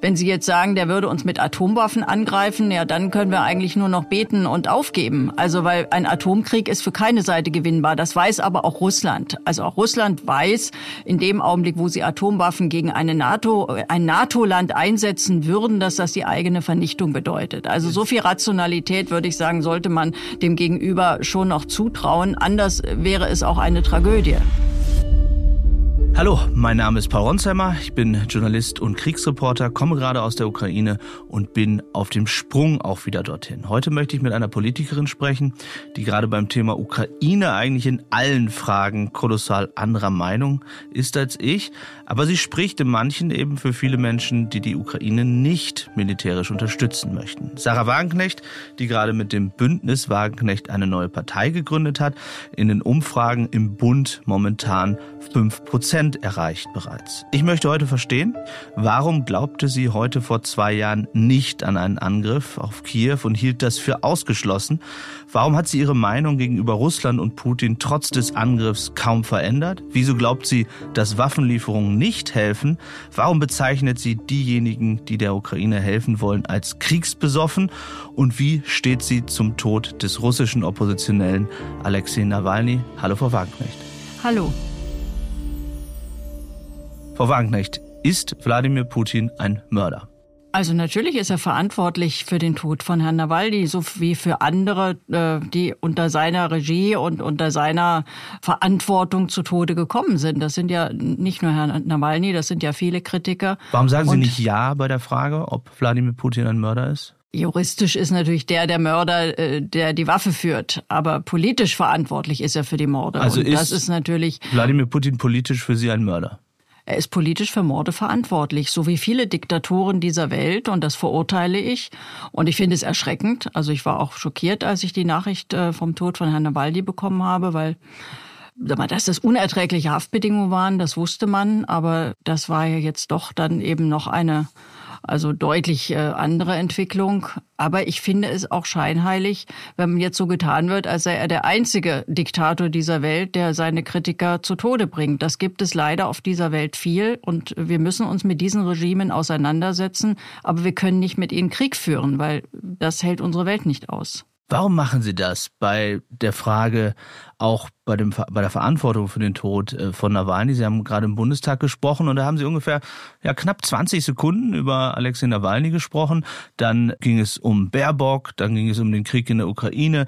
Wenn Sie jetzt sagen, der würde uns mit Atomwaffen angreifen, ja, dann können wir eigentlich nur noch beten und aufgeben. Also, weil ein Atomkrieg ist für keine Seite gewinnbar. Das weiß aber auch Russland. Also auch Russland weiß, in dem Augenblick, wo sie Atomwaffen gegen eine NATO, ein NATO-Land einsetzen würden, dass das die eigene Vernichtung bedeutet. Also so viel Rationalität, würde ich sagen, sollte man dem Gegenüber schon noch zutrauen. Anders wäre es auch eine Tragödie. Hallo, mein Name ist Paul Ronsheimer, ich bin Journalist und Kriegsreporter, komme gerade aus der Ukraine und bin auf dem Sprung auch wieder dorthin. Heute möchte ich mit einer Politikerin sprechen, die gerade beim Thema Ukraine eigentlich in allen Fragen kolossal anderer Meinung ist als ich, aber sie spricht in manchen eben für viele Menschen, die die Ukraine nicht militärisch unterstützen möchten. Sarah Wagenknecht, die gerade mit dem Bündnis Wagenknecht eine neue Partei gegründet hat, in den Umfragen im Bund momentan fünf Prozent Prozent erreicht bereits. Ich möchte heute verstehen, warum glaubte sie heute vor zwei Jahren nicht an einen Angriff auf Kiew und hielt das für ausgeschlossen? Warum hat sie ihre Meinung gegenüber Russland und Putin trotz des Angriffs kaum verändert? Wieso glaubt sie, dass Waffenlieferungen nicht helfen? Warum bezeichnet sie diejenigen, die der Ukraine helfen wollen, als kriegsbesoffen? Und wie steht sie zum Tod des russischen Oppositionellen Alexei Nawalny? Hallo, Frau Wagenknecht. Hallo. Frau Wagenknecht, ist Wladimir Putin ein Mörder? Also natürlich ist er verantwortlich für den Tod von Herrn Nawalny, so wie für andere, äh, die unter seiner Regie und unter seiner Verantwortung zu Tode gekommen sind. Das sind ja nicht nur Herrn Nawalny, das sind ja viele Kritiker. Warum sagen Sie und nicht Ja bei der Frage, ob Wladimir Putin ein Mörder ist? Juristisch ist natürlich der der Mörder, äh, der die Waffe führt, aber politisch verantwortlich ist er für die Morde. Also und ist das ist natürlich Wladimir Putin politisch für Sie ein Mörder? Er ist politisch für Morde verantwortlich, so wie viele Diktatoren dieser Welt, und das verurteile ich. Und ich finde es erschreckend. Also ich war auch schockiert, als ich die Nachricht äh, vom Tod von Herrn Nawalny bekommen habe, weil dass das unerträgliche Haftbedingungen waren, das wusste man, aber das war ja jetzt doch dann eben noch eine also deutlich äh, andere Entwicklung. Aber ich finde es auch scheinheilig, wenn jetzt so getan wird, als sei er der einzige Diktator dieser Welt, der seine Kritiker zu Tode bringt. Das gibt es leider auf dieser Welt viel und wir müssen uns mit diesen Regimen auseinandersetzen, aber wir können nicht mit ihnen Krieg führen, weil das hält unsere Welt nicht aus. Warum machen Sie das bei der Frage, auch bei, dem, bei der Verantwortung für den Tod äh, von Nawalny? Sie haben gerade im Bundestag gesprochen und da haben Sie ungefähr ja, knapp 20 Sekunden über Alexei Nawalny gesprochen. Dann ging es um Baerbock, dann ging es um den Krieg in der Ukraine,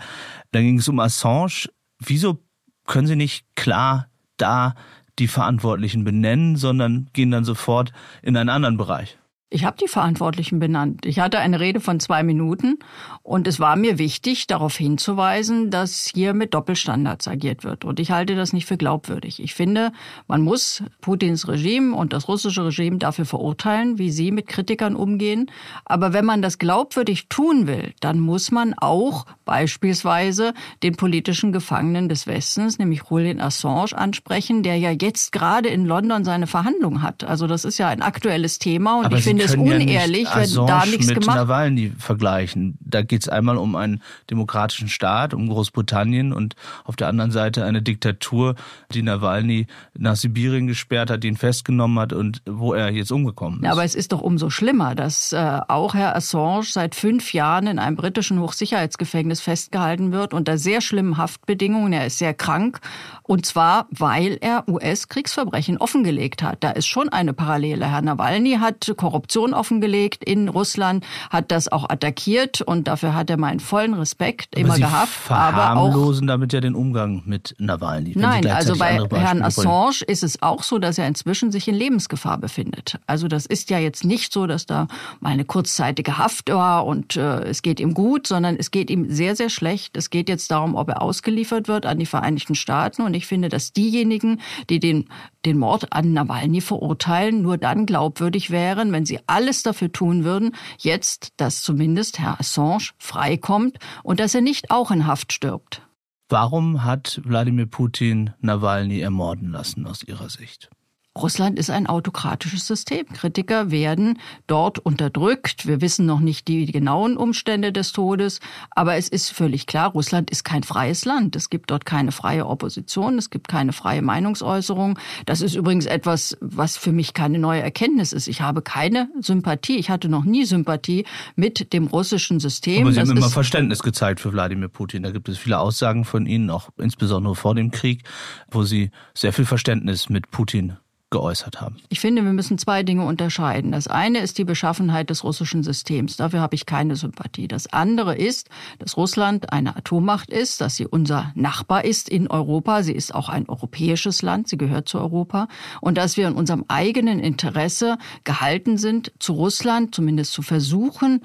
dann ging es um Assange. Wieso können Sie nicht klar da die Verantwortlichen benennen, sondern gehen dann sofort in einen anderen Bereich? Ich habe die Verantwortlichen benannt. Ich hatte eine Rede von zwei Minuten und es war mir wichtig, darauf hinzuweisen, dass hier mit Doppelstandards agiert wird. Und ich halte das nicht für glaubwürdig. Ich finde, man muss Putins Regime und das russische Regime dafür verurteilen, wie sie mit Kritikern umgehen. Aber wenn man das glaubwürdig tun will, dann muss man auch beispielsweise den politischen Gefangenen des Westens, nämlich Julian Assange, ansprechen, der ja jetzt gerade in London seine Verhandlung hat. Also das ist ja ein aktuelles Thema und Aber ich finde es unehrlich, ja wenn da nichts mit gemacht Nawalny vergleichen. Da geht es einmal um einen demokratischen Staat, um Großbritannien und auf der anderen Seite eine Diktatur, die Nawalny nach Sibirien gesperrt hat, ihn festgenommen hat und wo er jetzt umgekommen ist. Ja, aber es ist doch umso schlimmer, dass äh, auch Herr Assange seit fünf Jahren in einem britischen Hochsicherheitsgefängnis Gefängnis festgehalten wird unter sehr schlimmen Haftbedingungen. Er ist sehr krank und zwar, weil er US-Kriegsverbrechen offengelegt hat. Da ist schon eine Parallele. Herr Nawalny hat Korruption offengelegt in Russland, hat das auch attackiert und dafür hat er meinen vollen Respekt aber immer Sie gehabt. Verharmlosen damit ja den Umgang mit Nawalny. Nein, also bei Herrn Assange ist es auch so, dass er inzwischen sich in Lebensgefahr befindet. Also das ist ja jetzt nicht so, dass da mal eine kurzzeitige Haft war und äh, es geht ihm gut, sondern es geht ihm sehr sehr, sehr schlecht. Es geht jetzt darum, ob er ausgeliefert wird an die Vereinigten Staaten. Und ich finde, dass diejenigen, die den, den Mord an Nawalny verurteilen, nur dann glaubwürdig wären, wenn sie alles dafür tun würden, jetzt, dass zumindest Herr Assange freikommt und dass er nicht auch in Haft stirbt. Warum hat Wladimir Putin Nawalny ermorden lassen aus Ihrer Sicht? Russland ist ein autokratisches System. Kritiker werden dort unterdrückt. Wir wissen noch nicht die genauen Umstände des Todes, aber es ist völlig klar, Russland ist kein freies Land. Es gibt dort keine freie Opposition, es gibt keine freie Meinungsäußerung. Das ist übrigens etwas, was für mich keine neue Erkenntnis ist. Ich habe keine Sympathie, ich hatte noch nie Sympathie mit dem russischen System. Aber Sie das haben immer Verständnis gezeigt für Wladimir Putin. Da gibt es viele Aussagen von Ihnen, auch insbesondere vor dem Krieg, wo Sie sehr viel Verständnis mit Putin geäußert haben. Ich finde, wir müssen zwei Dinge unterscheiden. Das eine ist die Beschaffenheit des russischen Systems. Dafür habe ich keine Sympathie. Das andere ist, dass Russland eine Atommacht ist, dass sie unser Nachbar ist in Europa. Sie ist auch ein europäisches Land. Sie gehört zu Europa. Und dass wir in unserem eigenen Interesse gehalten sind, zu Russland zumindest zu versuchen,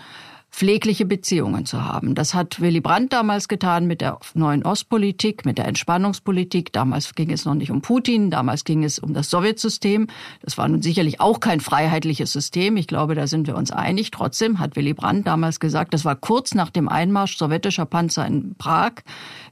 pflegliche Beziehungen zu haben. Das hat Willy Brandt damals getan mit der neuen Ostpolitik, mit der Entspannungspolitik. Damals ging es noch nicht um Putin, damals ging es um das Sowjetsystem. Das war nun sicherlich auch kein freiheitliches System. Ich glaube, da sind wir uns einig. Trotzdem hat Willy Brandt damals gesagt, das war kurz nach dem Einmarsch sowjetischer Panzer in Prag.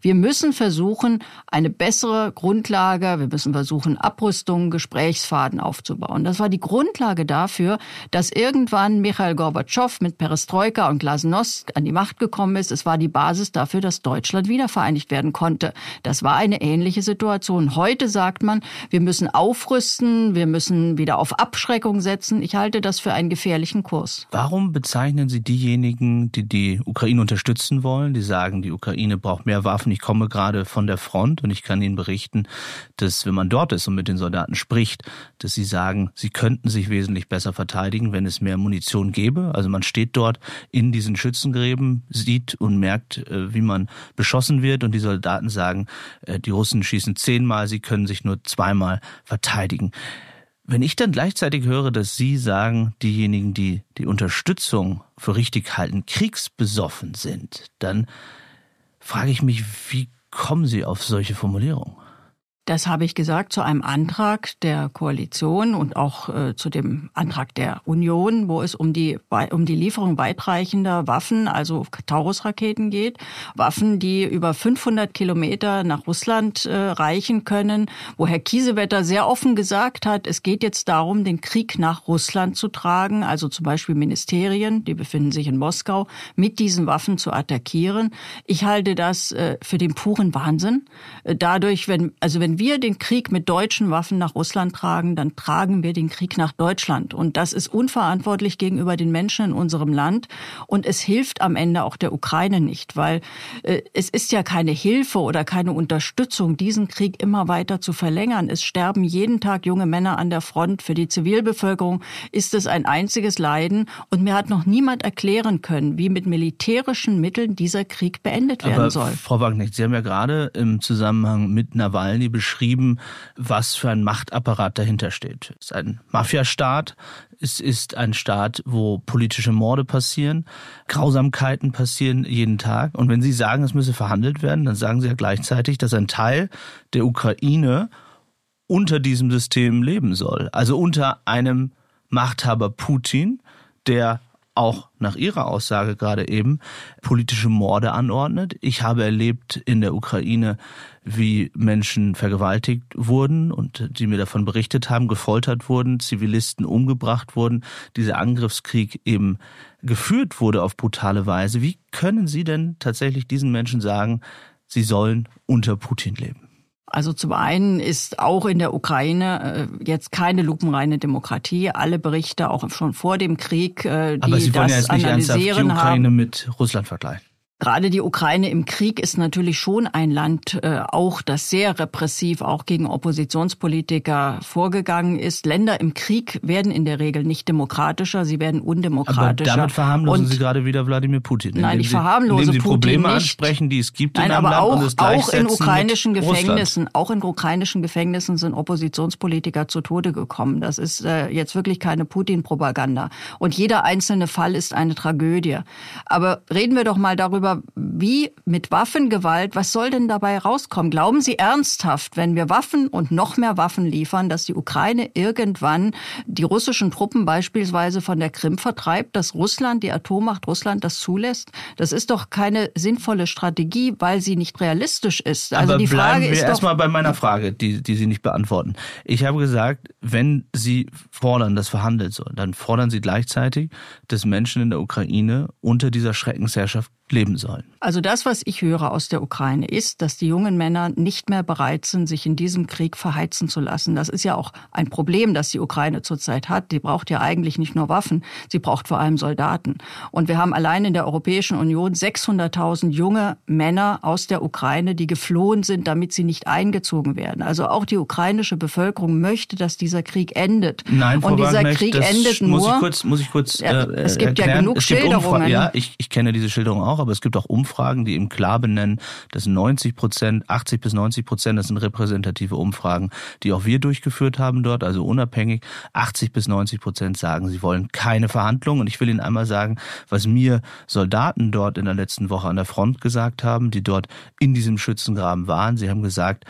Wir müssen versuchen, eine bessere Grundlage, wir müssen versuchen, Abrüstungen, Gesprächsfaden aufzubauen. Das war die Grundlage dafür, dass irgendwann Michael Gorbatschow mit Perestroika und Glasnost an die Macht gekommen ist. Es war die Basis dafür, dass Deutschland wiedervereinigt werden konnte. Das war eine ähnliche Situation. Heute sagt man, wir müssen aufrüsten, wir müssen wieder auf Abschreckung setzen. Ich halte das für einen gefährlichen Kurs. Warum bezeichnen Sie diejenigen, die die Ukraine unterstützen wollen, die sagen, die Ukraine braucht mehr Waffen? Ich komme gerade von der Front und ich kann Ihnen berichten, dass wenn man dort ist und mit den Soldaten spricht, dass sie sagen, sie könnten sich wesentlich besser verteidigen, wenn es mehr Munition gäbe. Also man steht dort in diesen Schützengräben, sieht und merkt, äh, wie man beschossen wird und die Soldaten sagen, äh, die Russen schießen zehnmal, sie können sich nur zweimal verteidigen. Wenn ich dann gleichzeitig höre, dass Sie sagen, diejenigen, die die Unterstützung für richtig halten, kriegsbesoffen sind, dann frage ich mich, wie kommen Sie auf solche Formulierungen? Das habe ich gesagt zu einem Antrag der Koalition und auch äh, zu dem Antrag der Union, wo es um die, um die Lieferung weitreichender Waffen, also Taurus-Raketen geht. Waffen, die über 500 Kilometer nach Russland äh, reichen können, wo Herr Kiesewetter sehr offen gesagt hat, es geht jetzt darum, den Krieg nach Russland zu tragen, also zum Beispiel Ministerien, die befinden sich in Moskau, mit diesen Waffen zu attackieren. Ich halte das äh, für den puren Wahnsinn. Äh, dadurch, wenn, also wenn wir den Krieg mit deutschen Waffen nach Russland tragen, dann tragen wir den Krieg nach Deutschland. Und das ist unverantwortlich gegenüber den Menschen in unserem Land. Und es hilft am Ende auch der Ukraine nicht, weil äh, es ist ja keine Hilfe oder keine Unterstützung, diesen Krieg immer weiter zu verlängern. Es sterben jeden Tag junge Männer an der Front. Für die Zivilbevölkerung ist es ein einziges Leiden. Und mir hat noch niemand erklären können, wie mit militärischen Mitteln dieser Krieg beendet werden Aber soll. Frau Wagner, Sie haben ja gerade im Zusammenhang mit Nawalny beschrieben, beschrieben, was für ein Machtapparat dahinter steht. Es ist ein Mafiastaat, es ist ein Staat, wo politische Morde passieren, Grausamkeiten passieren jeden Tag. Und wenn Sie sagen, es müsse verhandelt werden, dann sagen Sie ja gleichzeitig, dass ein Teil der Ukraine unter diesem System leben soll. Also unter einem Machthaber Putin, der auch nach Ihrer Aussage gerade eben politische Morde anordnet. Ich habe erlebt in der Ukraine, wie Menschen vergewaltigt wurden und die mir davon berichtet haben, gefoltert wurden, Zivilisten umgebracht wurden, dieser Angriffskrieg eben geführt wurde auf brutale Weise. Wie können Sie denn tatsächlich diesen Menschen sagen, sie sollen unter Putin leben? Also zum einen ist auch in der Ukraine äh, jetzt keine lupenreine Demokratie. Alle Berichte, auch schon vor dem Krieg, äh, die Aber Sie wollen das ja jetzt nicht analysieren ernsthaft die Ukraine haben, mit Russland vergleichen. Gerade die Ukraine im Krieg ist natürlich schon ein Land, äh, auch das sehr repressiv auch gegen Oppositionspolitiker vorgegangen ist. Länder im Krieg werden in der Regel nicht demokratischer, sie werden undemokratischer. Aber damit verharmlosen Und, Sie gerade wieder Wladimir Putin. Nein, ich verharmlose indem Sie Putin Probleme nicht. ansprechen, die es gibt nein, in einem aber Land auch, und es auch in ukrainischen Gefängnissen, Russland. auch in ukrainischen Gefängnissen sind Oppositionspolitiker zu Tode gekommen. Das ist äh, jetzt wirklich keine Putin-Propaganda. Und jeder einzelne Fall ist eine Tragödie. Aber reden wir doch mal darüber, aber wie mit Waffengewalt, was soll denn dabei rauskommen? Glauben Sie ernsthaft, wenn wir Waffen und noch mehr Waffen liefern, dass die Ukraine irgendwann die russischen Truppen beispielsweise von der Krim vertreibt, dass Russland, die Atommacht Russland, das zulässt? Das ist doch keine sinnvolle Strategie, weil sie nicht realistisch ist. Also aber die Frage bleiben wir erstmal bei meiner Frage, die, die Sie nicht beantworten. Ich habe gesagt, wenn Sie fordern, dass verhandelt soll, dann fordern Sie gleichzeitig, dass Menschen in der Ukraine unter dieser Schreckensherrschaft leben sollen. Also das, was ich höre aus der Ukraine, ist, dass die jungen Männer nicht mehr bereit sind, sich in diesem Krieg verheizen zu lassen. Das ist ja auch ein Problem, das die Ukraine zurzeit hat. Die braucht ja eigentlich nicht nur Waffen, sie braucht vor allem Soldaten. Und wir haben allein in der Europäischen Union 600.000 junge Männer aus der Ukraine, die geflohen sind, damit sie nicht eingezogen werden. Also auch die ukrainische Bevölkerung möchte, dass dieser Krieg endet. Nein, Frau Und dieser Wagner, Krieg endet nur. Muss ich kurz, muss ich kurz äh, es gibt erklären. ja genug es Schilderungen. ja, ich, ich kenne diese Schilderung auch auch, aber es gibt auch Umfragen, die eben klar benennen, dass 90 Prozent, 80 bis 90 Prozent, das sind repräsentative Umfragen, die auch wir durchgeführt haben dort, also unabhängig, 80 bis 90 Prozent sagen, sie wollen keine Verhandlungen. Und ich will Ihnen einmal sagen, was mir Soldaten dort in der letzten Woche an der Front gesagt haben, die dort in diesem Schützengraben waren. Sie haben gesagt,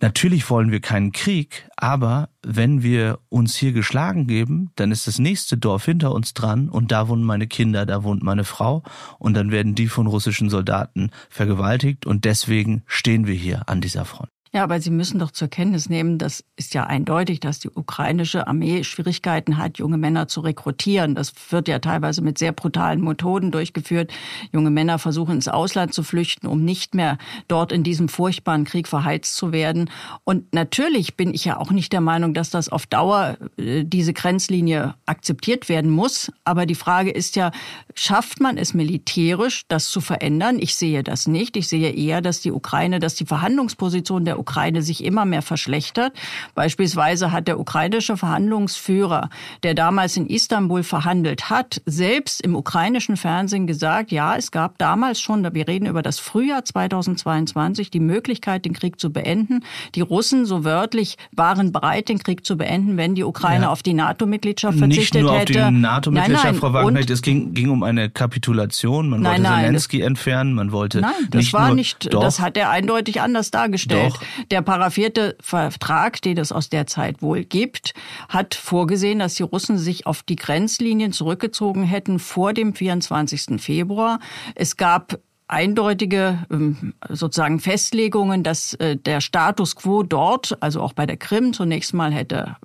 Natürlich wollen wir keinen Krieg, aber wenn wir uns hier geschlagen geben, dann ist das nächste Dorf hinter uns dran und da wohnen meine Kinder, da wohnt meine Frau und dann werden die von russischen Soldaten vergewaltigt und deswegen stehen wir hier an dieser Front. Ja, aber Sie müssen doch zur Kenntnis nehmen, das ist ja eindeutig, dass die ukrainische Armee Schwierigkeiten hat, junge Männer zu rekrutieren. Das wird ja teilweise mit sehr brutalen Methoden durchgeführt. Junge Männer versuchen ins Ausland zu flüchten, um nicht mehr dort in diesem furchtbaren Krieg verheizt zu werden. Und natürlich bin ich ja auch nicht der Meinung, dass das auf Dauer äh, diese Grenzlinie akzeptiert werden muss. Aber die Frage ist ja, schafft man es militärisch, das zu verändern? Ich sehe das nicht. Ich sehe eher, dass die Ukraine, dass die Verhandlungsposition der Ukraine sich immer mehr verschlechtert. Beispielsweise hat der ukrainische Verhandlungsführer, der damals in Istanbul verhandelt hat, selbst im ukrainischen Fernsehen gesagt, ja, es gab damals schon, wir reden über das Frühjahr 2022, die Möglichkeit, den Krieg zu beenden. Die Russen, so wörtlich, waren bereit, den Krieg zu beenden, wenn die Ukraine ja. auf die NATO-Mitgliedschaft verzichtet hätte. Nicht nur hätte. auf die NATO-Mitgliedschaft, Frau Wagner, es ging, ging um eine Kapitulation. Man nein, wollte nein, Zelensky entfernen, man wollte Nein, das nicht war nur, nicht, doch, das hat er eindeutig anders dargestellt. Doch. Der paraffierte Vertrag, den es aus der Zeit wohl gibt, hat vorgesehen, dass die Russen sich auf die Grenzlinien zurückgezogen hätten vor dem 24. Februar. Es gab eindeutige ähm, sozusagen Festlegungen, dass äh, der Status quo dort, also auch bei der Krim zunächst mal hätte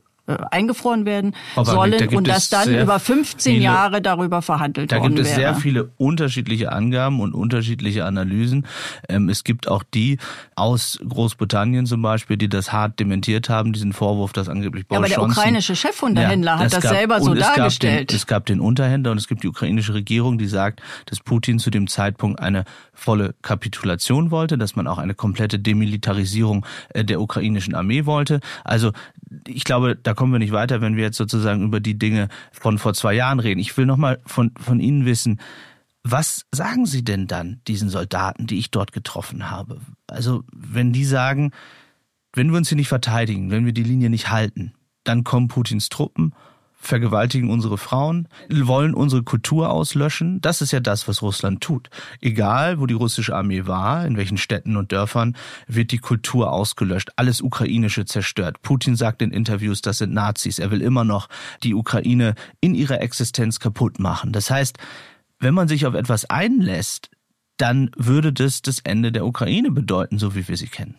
eingefroren werden Aber sollen da und dass dann über 15 viele, Jahre darüber verhandelt worden wäre. Da gibt es wäre. sehr viele unterschiedliche Angaben und unterschiedliche Analysen. Ähm, es gibt auch die aus Großbritannien zum Beispiel, die das hart dementiert haben, diesen Vorwurf, dass angeblich Boris ja, aber der ukrainische Chefunterhändler ja, hat das gab, selber so es dargestellt. Den, es gab den Unterhändler und es gibt die ukrainische Regierung, die sagt, dass Putin zu dem Zeitpunkt eine volle Kapitulation wollte, dass man auch eine komplette Demilitarisierung äh, der ukrainischen Armee wollte. Also ich glaube, da kommen wir nicht weiter, wenn wir jetzt sozusagen über die Dinge von vor zwei Jahren reden. Ich will nochmal von, von Ihnen wissen, was sagen Sie denn dann diesen Soldaten, die ich dort getroffen habe? Also, wenn die sagen, wenn wir uns hier nicht verteidigen, wenn wir die Linie nicht halten, dann kommen Putins Truppen vergewaltigen unsere Frauen, wollen unsere Kultur auslöschen. Das ist ja das, was Russland tut. Egal, wo die russische Armee war, in welchen Städten und Dörfern, wird die Kultur ausgelöscht, alles Ukrainische zerstört. Putin sagt in Interviews, das sind Nazis. Er will immer noch die Ukraine in ihrer Existenz kaputt machen. Das heißt, wenn man sich auf etwas einlässt, dann würde das das Ende der Ukraine bedeuten, so wie wir sie kennen.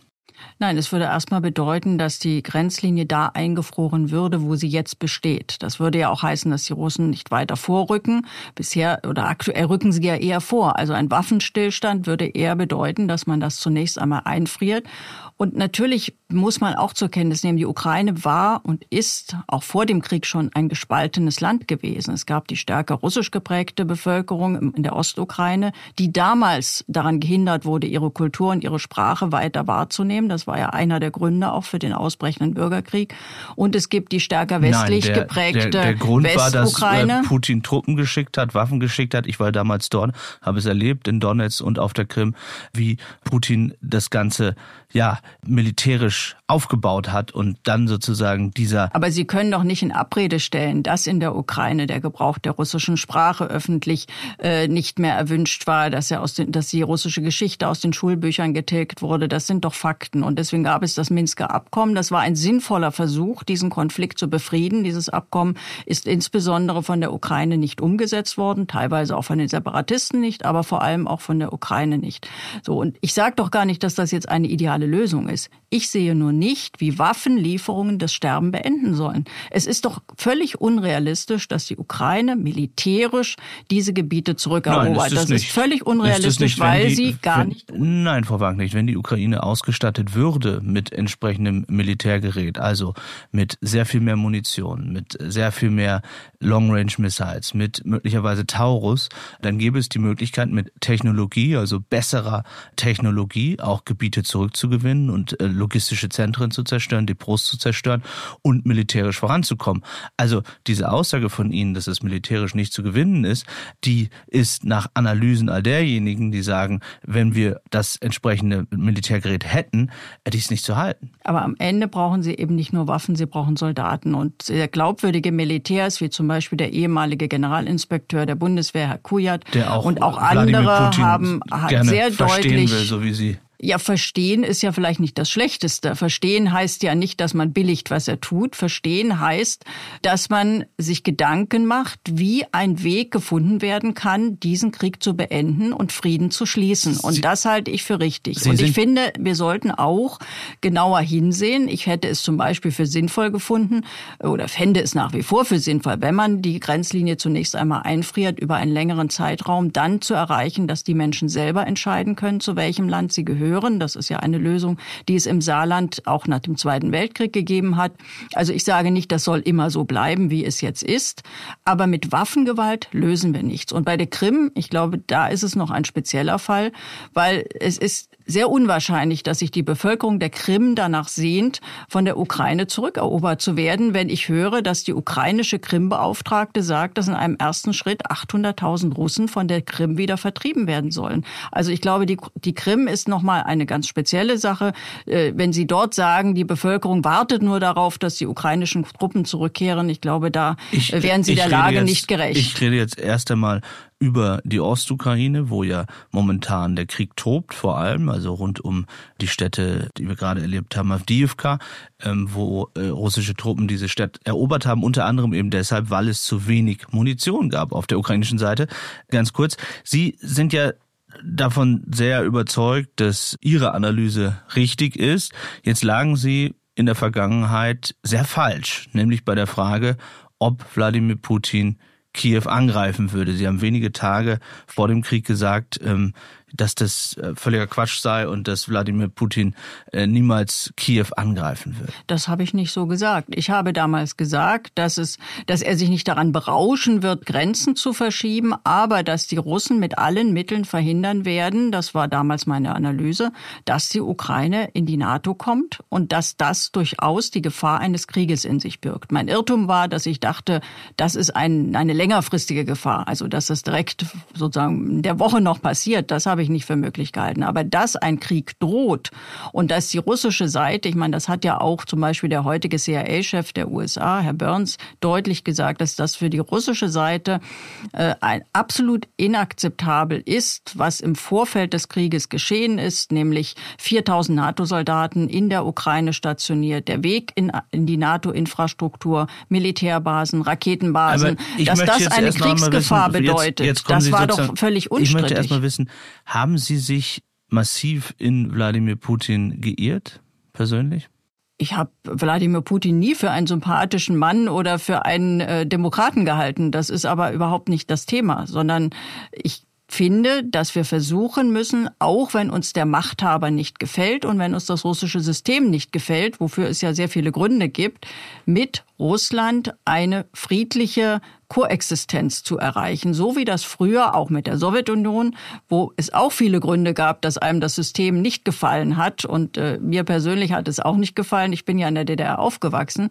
Nein, es würde erstmal bedeuten, dass die Grenzlinie da eingefroren würde, wo sie jetzt besteht. Das würde ja auch heißen, dass die Russen nicht weiter vorrücken. Bisher oder aktuell rücken sie ja eher vor. Also ein Waffenstillstand würde eher bedeuten, dass man das zunächst einmal einfriert und natürlich muss man auch zur Kenntnis nehmen, die Ukraine war und ist auch vor dem Krieg schon ein gespaltenes Land gewesen. Es gab die stärker russisch geprägte Bevölkerung in der Ostukraine, die damals daran gehindert wurde, ihre Kultur und ihre Sprache weiter wahrzunehmen. Das war ja einer der Gründe auch für den ausbrechenden Bürgerkrieg. Und es gibt die stärker westlich Nein, der, geprägte der, der Grund Westukraine. war, dass äh, Putin Truppen geschickt hat, Waffen geschickt hat. Ich war damals dort, habe es erlebt in Donetsk und auf der Krim, wie Putin das Ganze ja militärisch aufgebaut hat und dann sozusagen dieser. Aber Sie können doch nicht in Abrede stellen, dass in der Ukraine der Gebrauch der russischen Sprache öffentlich äh, nicht mehr erwünscht war, dass er aus den, dass die russische Geschichte aus den Schulbüchern getilgt wurde. Das sind doch Fakten und deswegen gab es das Minsker Abkommen. Das war ein sinnvoller Versuch, diesen Konflikt zu befrieden. Dieses Abkommen ist insbesondere von der Ukraine nicht umgesetzt worden, teilweise auch von den Separatisten nicht, aber vor allem auch von der Ukraine nicht. So und ich sage doch gar nicht, dass das jetzt eine ideale Lösung ist. Ich sehe nur nicht, wie Waffenlieferungen das Sterben beenden sollen. Es ist doch völlig unrealistisch, dass die Ukraine militärisch diese Gebiete zurückerobert. Nein, das, ist, das ist völlig unrealistisch, ist nicht, weil die, sie gar wenn, nicht. Nein, Frau Wagner, wenn die Ukraine ausgestattet würde mit entsprechendem Militärgerät, also mit sehr viel mehr Munition, mit sehr viel mehr Long-Range Missiles, mit möglicherweise Taurus, dann gäbe es die Möglichkeit mit Technologie, also besserer Technologie, auch Gebiete zurückzugewinnen und äh, logistische Zentren zu zerstören, Depots zu zerstören und militärisch voranzukommen. Also diese Aussage von Ihnen, dass es militärisch nicht zu gewinnen ist, die ist nach Analysen all derjenigen, die sagen, wenn wir das entsprechende Militärgerät hätten, hätte ich es nicht zu halten. Aber am Ende brauchen Sie eben nicht nur Waffen, Sie brauchen Soldaten. Und sehr glaubwürdige Militärs, wie zum Beispiel der ehemalige Generalinspekteur der Bundeswehr, Herr Kujat, auch und auch andere haben sehr deutlich will, so wie Sie. Ja, verstehen ist ja vielleicht nicht das Schlechteste. Verstehen heißt ja nicht, dass man billigt, was er tut. Verstehen heißt, dass man sich Gedanken macht, wie ein Weg gefunden werden kann, diesen Krieg zu beenden und Frieden zu schließen. Und Sie, das halte ich für richtig. Sie und ich finde, wir sollten auch genauer hinsehen. Ich hätte es zum Beispiel für sinnvoll gefunden oder fände es nach wie vor für sinnvoll, wenn man die Grenzlinie zunächst einmal einfriert über einen längeren Zeitraum, dann zu erreichen, dass die Menschen selber entscheiden können, zu welchem Land sie gehören hören. Das ist ja eine Lösung, die es im Saarland auch nach dem Zweiten Weltkrieg gegeben hat. Also ich sage nicht, das soll immer so bleiben, wie es jetzt ist. Aber mit Waffengewalt lösen wir nichts. Und bei der Krim, ich glaube, da ist es noch ein spezieller Fall, weil es ist sehr unwahrscheinlich, dass sich die Bevölkerung der Krim danach sehnt, von der Ukraine zurückerobert zu werden, wenn ich höre, dass die ukrainische Krim-Beauftragte sagt, dass in einem ersten Schritt 800.000 Russen von der Krim wieder vertrieben werden sollen. Also ich glaube, die, die Krim ist nochmal eine ganz spezielle Sache. Äh, wenn Sie dort sagen, die Bevölkerung wartet nur darauf, dass die ukrainischen Truppen zurückkehren, ich glaube, da ich, wären Sie der Lage jetzt, nicht gerecht. Ich rede jetzt erst einmal über die Ostukraine, wo ja momentan der Krieg tobt, vor allem, also rund um die Städte, die wir gerade erlebt haben, Avdiivka, ähm, wo äh, russische Truppen diese Stadt erobert haben, unter anderem eben deshalb, weil es zu wenig Munition gab auf der ukrainischen Seite. Ganz kurz, Sie sind ja davon sehr überzeugt, dass Ihre Analyse richtig ist. Jetzt lagen Sie in der Vergangenheit sehr falsch, nämlich bei der Frage, ob Wladimir Putin Kiew angreifen würde. Sie haben wenige Tage vor dem Krieg gesagt, ähm, dass das äh, völliger Quatsch sei und dass Wladimir Putin äh, niemals Kiew angreifen wird. Das habe ich nicht so gesagt. Ich habe damals gesagt, dass es, dass er sich nicht daran berauschen wird, Grenzen zu verschieben, aber dass die Russen mit allen Mitteln verhindern werden, das war damals meine Analyse, dass die Ukraine in die NATO kommt und dass das durchaus die Gefahr eines Krieges in sich birgt. Mein Irrtum war, dass ich dachte, das ist ein, eine längerfristige Gefahr, also dass das direkt sozusagen in der Woche noch passiert. Das habe ich nicht für möglich gehalten. Aber dass ein Krieg droht und dass die russische Seite, ich meine, das hat ja auch zum Beispiel der heutige CIA-Chef der USA, Herr Burns, deutlich gesagt, dass das für die russische Seite äh, ein absolut inakzeptabel ist, was im Vorfeld des Krieges geschehen ist, nämlich 4000 NATO-Soldaten in der Ukraine stationiert, der Weg in, in die NATO-Infrastruktur, Militärbasen, Raketenbasen, dass das eine Kriegsgefahr wissen, bedeutet. Jetzt, jetzt das war doch völlig unstrittig. Ich möchte erst mal wissen, haben Sie sich massiv in Wladimir Putin geirrt, persönlich? Ich habe Wladimir Putin nie für einen sympathischen Mann oder für einen äh, Demokraten gehalten. Das ist aber überhaupt nicht das Thema, sondern ich finde, dass wir versuchen müssen, auch wenn uns der Machthaber nicht gefällt und wenn uns das russische System nicht gefällt, wofür es ja sehr viele Gründe gibt, mit Russland eine friedliche Koexistenz zu erreichen, so wie das früher auch mit der Sowjetunion, wo es auch viele Gründe gab, dass einem das System nicht gefallen hat und äh, mir persönlich hat es auch nicht gefallen. Ich bin ja in der DDR aufgewachsen.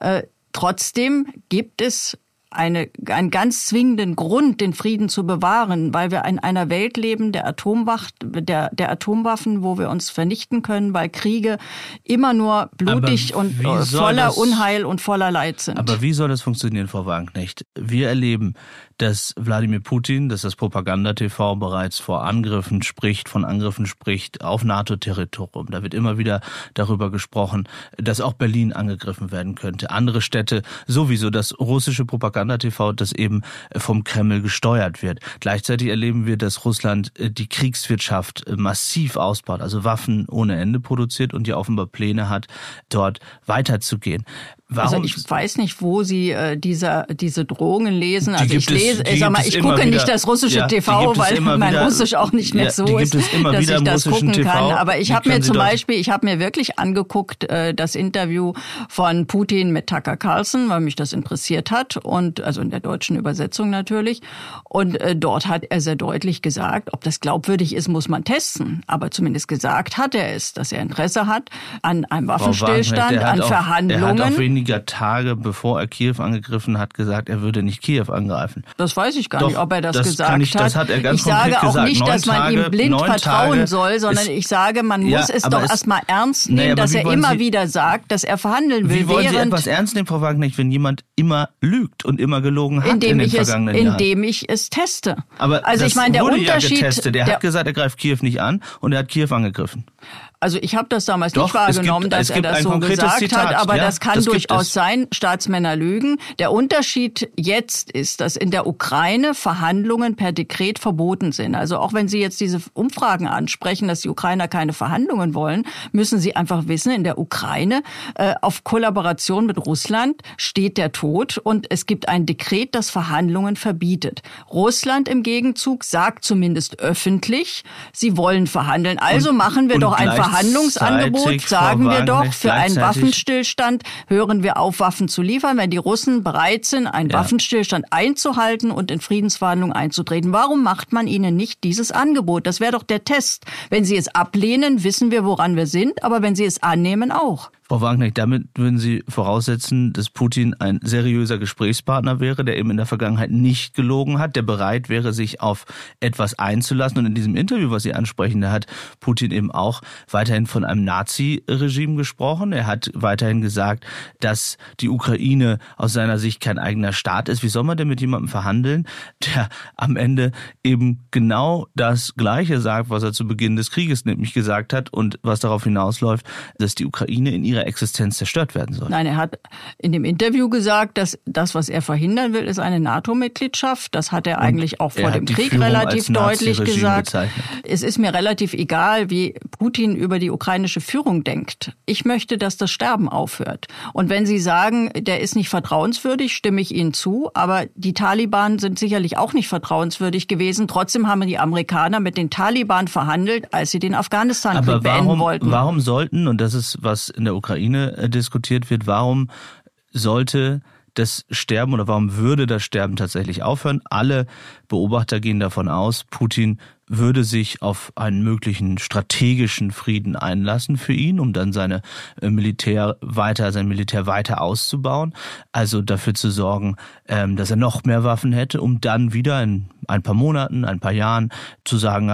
Äh, trotzdem gibt es eine, einen ganz zwingenden Grund, den Frieden zu bewahren, weil wir in einer Welt leben der, Atomwacht, der, der Atomwaffen, wo wir uns vernichten können, weil Kriege immer nur blutig und äh, voller das, Unheil und voller Leid sind. Aber wie soll das funktionieren, Frau Wagenknecht? Wir erleben, dass Wladimir Putin, dass das Propaganda-TV bereits vor Angriffen spricht, von Angriffen spricht auf NATO-Territorium. Da wird immer wieder darüber gesprochen, dass auch Berlin angegriffen werden könnte. Andere Städte sowieso, das russische Propaganda-TV, das eben vom Kreml gesteuert wird. Gleichzeitig erleben wir, dass Russland äh, die Kriegswirtschaft äh, massiv ausbaut, also Waffen ohne Ende produziert und ja offenbar Pläne hat, dort weiterzugehen. Warum? Also ich weiß nicht, wo Sie äh, diese, diese Drohungen lesen. Also ich lese, es, sag mal, ich gucke nicht das russische ja, TV, weil mein wieder, Russisch auch nicht mehr ja, so ist, dass ich das gucken TV. kann. Aber ich habe mir zum Beispiel, ich habe mir wirklich angeguckt äh, das Interview von Putin mit Tucker Carlson, weil mich das interessiert hat und also in der deutschen Übersetzung natürlich. Und äh, dort hat er sehr deutlich gesagt, ob das glaubwürdig ist, muss man testen. Aber zumindest gesagt hat er es, dass er Interesse hat an einem Waffenstillstand, an auch, Verhandlungen weniger Tage bevor er Kiew angegriffen hat, gesagt, er würde nicht Kiew angreifen. Das weiß ich gar Doch, nicht, ob er das, das gesagt ich, hat. Das hat er ganz ich sage auch gesagt. nicht, neun dass man Tage, ihm blind vertrauen soll, sondern ich sage, man ja, muss es doch erstmal ernst nehmen, nee, dass er immer Sie, wieder sagt, dass er verhandeln will. Wie wollen Sie etwas ernst nehmen, Frau Wagner, wenn jemand immer lügt und immer gelogen hat indem in den ich vergangenen es, Jahren? Indem ich es teste. Aber also ich meine, der Unterschied, ja getestet. Er hat gesagt, er greift Kiew nicht an und er hat Kiew angegriffen. Also ich habe das damals Doch, nicht wahrgenommen, gibt, dass er das so gesagt Zitat, hat, aber ja, das kann das durchaus sein. Staatsmänner lügen. Der Unterschied jetzt ist, dass in der Ukraine Verhandlungen per Dekret verboten sind. Also auch wenn Sie jetzt diese Umfragen ansprechen, dass die Ukrainer keine Verhandlungen wollen, müssen Sie einfach wissen, in der Ukraine äh, auf Kollaboration mit Russland steht der Tod und es gibt ein Dekret, das Verhandlungen verbietet. Russland im Gegenzug sagt zumindest öffentlich, sie wollen verhandeln. Also und, machen wir doch ein Verhandlungen Verhandlungsangebot, sagen wir doch, für einen Waffenstillstand hören wir auf, Waffen zu liefern, wenn die Russen bereit sind, einen ja. Waffenstillstand einzuhalten und in Friedensverhandlungen einzutreten. Warum macht man ihnen nicht dieses Angebot? Das wäre doch der Test. Wenn sie es ablehnen, wissen wir, woran wir sind, aber wenn sie es annehmen, auch. Frau Wagner, damit würden Sie voraussetzen, dass Putin ein seriöser Gesprächspartner wäre, der eben in der Vergangenheit nicht gelogen hat, der bereit wäre, sich auf etwas einzulassen. Und in diesem Interview, was Sie ansprechen, da hat Putin eben auch weiterhin von einem Nazi-Regime gesprochen. Er hat weiterhin gesagt, dass die Ukraine aus seiner Sicht kein eigener Staat ist. Wie soll man denn mit jemandem verhandeln, der am Ende eben genau das Gleiche sagt, was er zu Beginn des Krieges nämlich gesagt hat und was darauf hinausläuft, dass die Ukraine in ihrer Existenz zerstört werden soll. Nein, er hat in dem Interview gesagt, dass das, was er verhindern will, ist eine NATO-Mitgliedschaft. Das hat er Und eigentlich auch vor dem Krieg Führung relativ deutlich gesagt. Bezeichnet. Es ist mir relativ egal, wie Putin über die ukrainische Führung denkt. Ich möchte, dass das Sterben aufhört. Und wenn Sie sagen, der ist nicht vertrauenswürdig, stimme ich Ihnen zu. Aber die Taliban sind sicherlich auch nicht vertrauenswürdig gewesen. Trotzdem haben die Amerikaner mit den Taliban verhandelt, als sie den Afghanistan-Krieg beenden wollten. Warum sollten, und das ist, was in der Ukraine äh, diskutiert wird, warum sollte das Sterben oder warum würde das Sterben tatsächlich aufhören? Alle Beobachter gehen davon aus, Putin würde sich auf einen möglichen strategischen Frieden einlassen für ihn, um dann seine äh, Militär weiter, sein Militär weiter auszubauen. Also dafür zu sorgen, ähm, dass er noch mehr Waffen hätte, um dann wieder in ein paar Monaten, ein paar Jahren zu sagen,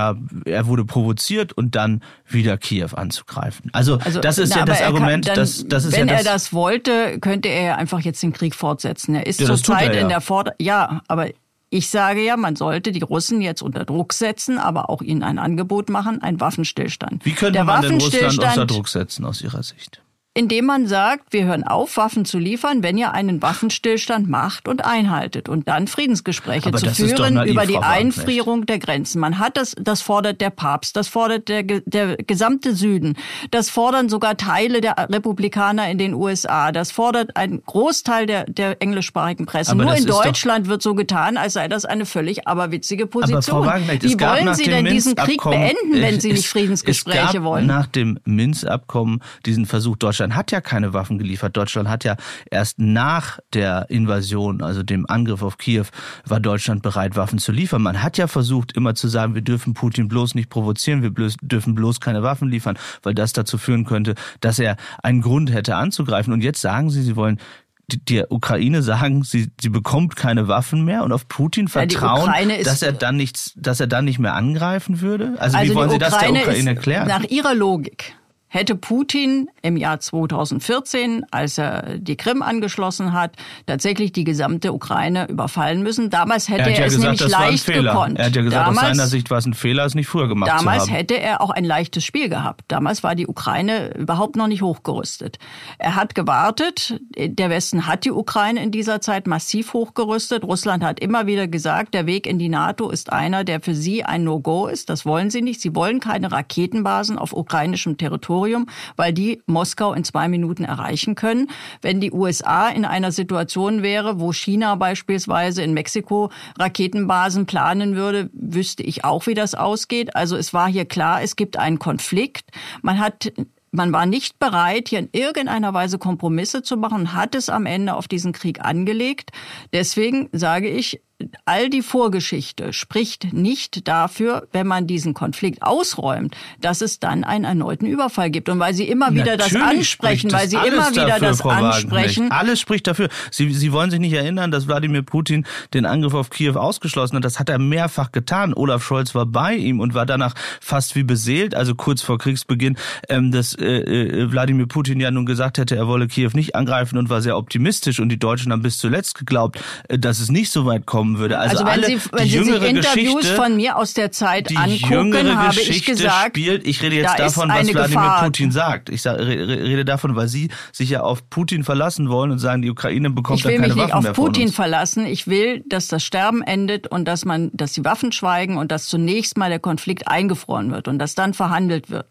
er wurde provoziert und dann wieder Kiew anzugreifen. Also, also das ist na, ja das Argument, dann, das, das ist wenn ja das, er das wollte, könnte er ja einfach jetzt den Krieg fortsetzen. Er ist ja, zurzeit ja. in der Vorder ja, aber ich sage ja, man sollte die Russen jetzt unter Druck setzen, aber auch ihnen ein Angebot machen, ein Waffenstillstand. Wie könnte man denn Russland unter Druck setzen aus Ihrer Sicht? Indem man sagt, wir hören auf, Waffen zu liefern, wenn ihr einen Waffenstillstand macht und einhaltet und dann Friedensgespräche Aber zu führen naiv, über die Frau Einfrierung der Grenzen. Man hat das, das fordert der Papst, das fordert der, der gesamte Süden, das fordern sogar Teile der Republikaner in den USA, das fordert ein Großteil der, der englischsprachigen Presse. Aber Nur in Deutschland wird so getan, als sei das eine völlig aberwitzige Position. Wagner, Wie wollen Sie denn diesen Krieg beenden, wenn Sie nicht Friedensgespräche es gab wollen? Nach dem Minz-Abkommen diesen Versuch Deutschland Deutschland hat ja keine Waffen geliefert. Deutschland hat ja erst nach der Invasion, also dem Angriff auf Kiew, war Deutschland bereit, Waffen zu liefern. Man hat ja versucht, immer zu sagen, wir dürfen Putin bloß nicht provozieren, wir bloß, dürfen bloß keine Waffen liefern, weil das dazu führen könnte, dass er einen Grund hätte anzugreifen. Und jetzt sagen Sie, Sie wollen der Ukraine sagen, sie, sie bekommt keine Waffen mehr und auf Putin vertrauen, ja, dass er dann nichts, dass er dann nicht mehr angreifen würde? Also, also wie wollen Sie das der Ukraine erklären? Nach Ihrer Logik hätte Putin im Jahr 2014, als er die Krim angeschlossen hat, tatsächlich die gesamte Ukraine überfallen müssen. Damals hätte er, er ja es gesagt, nämlich leicht gekonnt. Er hat ja gesagt, damals, aus seiner Sicht war es ein Fehler, es nicht früher gemacht damals zu haben. hätte er auch ein leichtes Spiel gehabt. Damals war die Ukraine überhaupt noch nicht hochgerüstet. Er hat gewartet. Der Westen hat die Ukraine in dieser Zeit massiv hochgerüstet. Russland hat immer wieder gesagt, der Weg in die NATO ist einer, der für sie ein No-Go ist. Das wollen sie nicht. Sie wollen keine Raketenbasen auf ukrainischem Territorium. Territorium, weil die Moskau in zwei Minuten erreichen können. Wenn die USA in einer Situation wäre, wo China beispielsweise in Mexiko Raketenbasen planen würde, wüsste ich auch, wie das ausgeht. Also es war hier klar, es gibt einen Konflikt. Man hat man war nicht bereit, hier in irgendeiner Weise Kompromisse zu machen, hat es am Ende auf diesen Krieg angelegt. Deswegen sage ich, all die Vorgeschichte spricht nicht dafür, wenn man diesen Konflikt ausräumt, dass es dann einen erneuten Überfall gibt. Und weil Sie immer wieder Natürlich das ansprechen, weil Sie immer wieder dafür, das Frau ansprechen. Alles spricht dafür. Sie, Sie wollen sich nicht erinnern, dass Wladimir Putin den Angriff auf Kiew ausgeschlossen hat. Das hat er mehrfach getan. Olaf Scholz war bei ihm und war danach fast wie beseelt, also kurz vor Kriegsbeginn, ähm, dass äh, äh, Wladimir Putin ja nun gesagt hätte, er wolle Kiew nicht angreifen und war sehr optimistisch. Und die Deutschen haben bis zuletzt geglaubt, äh, dass es nicht so weit kommt kommen würde. Also, also wenn alle, Sie, wenn Sie sich Interviews Geschichte, von mir aus der Zeit angucken, habe Geschichte ich gesagt, spielt, ich rede jetzt da davon, was Wladimir Gefahr. Putin sagt. Ich sag, rede davon, weil Sie sich ja auf Putin verlassen wollen und sagen, die Ukraine bekommt dann keine Waffen mehr Ich will mich nicht auf Putin verlassen. Ich will, dass das Sterben endet und dass man, dass die Waffen schweigen und dass zunächst mal der Konflikt eingefroren wird und dass dann verhandelt wird.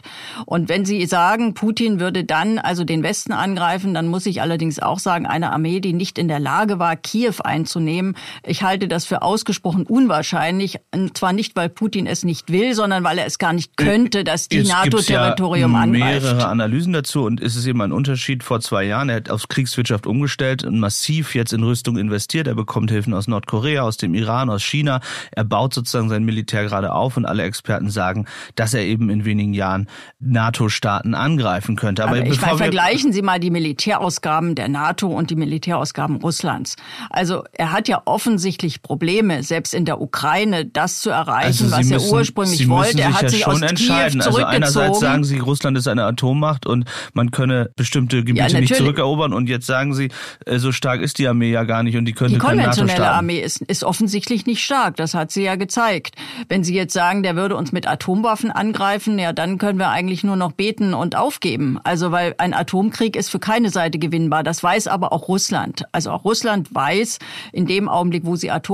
Und wenn Sie sagen, Putin würde dann also den Westen angreifen, dann muss ich allerdings auch sagen, eine Armee, die nicht in der Lage war, Kiew einzunehmen. Ich halte halte das für ausgesprochen unwahrscheinlich. Und zwar nicht, weil Putin es nicht will, sondern weil er es gar nicht könnte, dass die NATO-Territorium ja angreift. mehrere Analysen dazu und es ist eben ein Unterschied vor zwei Jahren. Er hat auf Kriegswirtschaft umgestellt und massiv jetzt in Rüstung investiert. Er bekommt Hilfen aus Nordkorea, aus dem Iran, aus China. Er baut sozusagen sein Militär gerade auf und alle Experten sagen, dass er eben in wenigen Jahren NATO-Staaten angreifen könnte. Aber, Aber ich meine, vergleichen Sie mal die Militärausgaben der NATO und die Militärausgaben Russlands. Also er hat ja offensichtlich Probleme, selbst in der Ukraine das zu erreichen, also was müssen, er ursprünglich Sie wollte. Er hat ja sich schon aus entscheiden. Kiew also einerseits sagen Sie, Russland ist eine Atommacht und man könne bestimmte Gebiete ja, nicht zurückerobern und jetzt sagen Sie, äh, so stark ist die Armee ja gar nicht und die könnte Die konventionelle Armee ist, ist offensichtlich nicht stark, das hat sie ja gezeigt. Wenn Sie jetzt sagen, der würde uns mit Atomwaffen angreifen, ja, dann können wir eigentlich nur noch beten und aufgeben. Also weil ein Atomkrieg ist für keine Seite gewinnbar. Das weiß aber auch Russland. Also auch Russland weiß, in dem Augenblick, wo sie Atomwaffen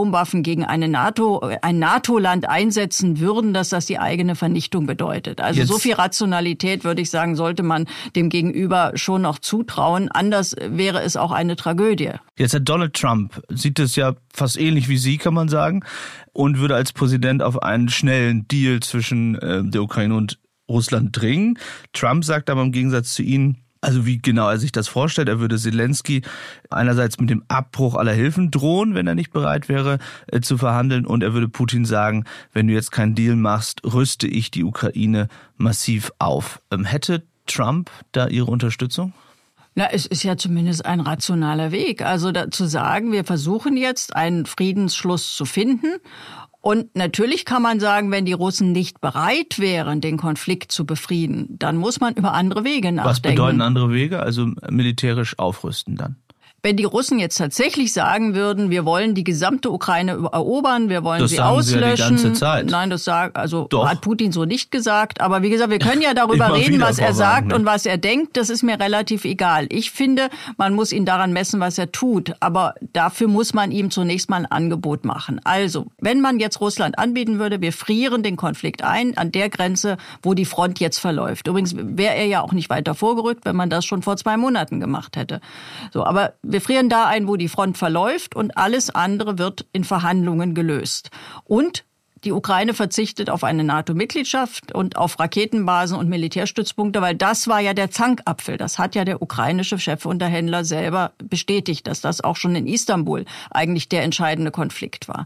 gegen eine NATO, ein NATO-Land einsetzen würden, dass das die eigene Vernichtung bedeutet. Also Jetzt. so viel Rationalität, würde ich sagen, sollte man dem Gegenüber schon noch zutrauen. Anders wäre es auch eine Tragödie. Jetzt hat Donald Trump, sieht es ja fast ähnlich wie Sie, kann man sagen, und würde als Präsident auf einen schnellen Deal zwischen äh, der Ukraine und Russland dringen. Trump sagt aber im Gegensatz zu Ihnen, also wie genau er sich das vorstellt, er würde Zelensky einerseits mit dem Abbruch aller Hilfen drohen, wenn er nicht bereit wäre äh, zu verhandeln und er würde Putin sagen, wenn du jetzt keinen Deal machst, rüste ich die Ukraine massiv auf. Ähm, hätte Trump da Ihre Unterstützung? Na, es ist ja zumindest ein rationaler Weg. Also da, zu sagen, wir versuchen jetzt einen Friedensschluss zu finden und natürlich kann man sagen, wenn die Russen nicht bereit wären, den Konflikt zu befrieden, dann muss man über andere Wege nachdenken. Was bedeuten andere Wege? Also militärisch aufrüsten dann? Wenn die Russen jetzt tatsächlich sagen würden, wir wollen die gesamte Ukraine erobern, wir wollen das sie auslöschen. Sie ja die ganze Zeit. Nein, das sagt, also Doch. hat Putin so nicht gesagt. Aber wie gesagt, wir können ja darüber reden, was er sagt ne? und was er denkt. Das ist mir relativ egal. Ich finde, man muss ihn daran messen, was er tut. Aber dafür muss man ihm zunächst mal ein Angebot machen. Also, wenn man jetzt Russland anbieten würde, wir frieren den Konflikt ein an der Grenze, wo die Front jetzt verläuft. Übrigens wäre er ja auch nicht weiter vorgerückt, wenn man das schon vor zwei Monaten gemacht hätte. So, aber wir frieren da ein, wo die Front verläuft und alles andere wird in Verhandlungen gelöst. Und die Ukraine verzichtet auf eine NATO-Mitgliedschaft und auf Raketenbasen und Militärstützpunkte, weil das war ja der Zankapfel. Das hat ja der ukrainische Chefunterhändler selber bestätigt, dass das auch schon in Istanbul eigentlich der entscheidende Konflikt war.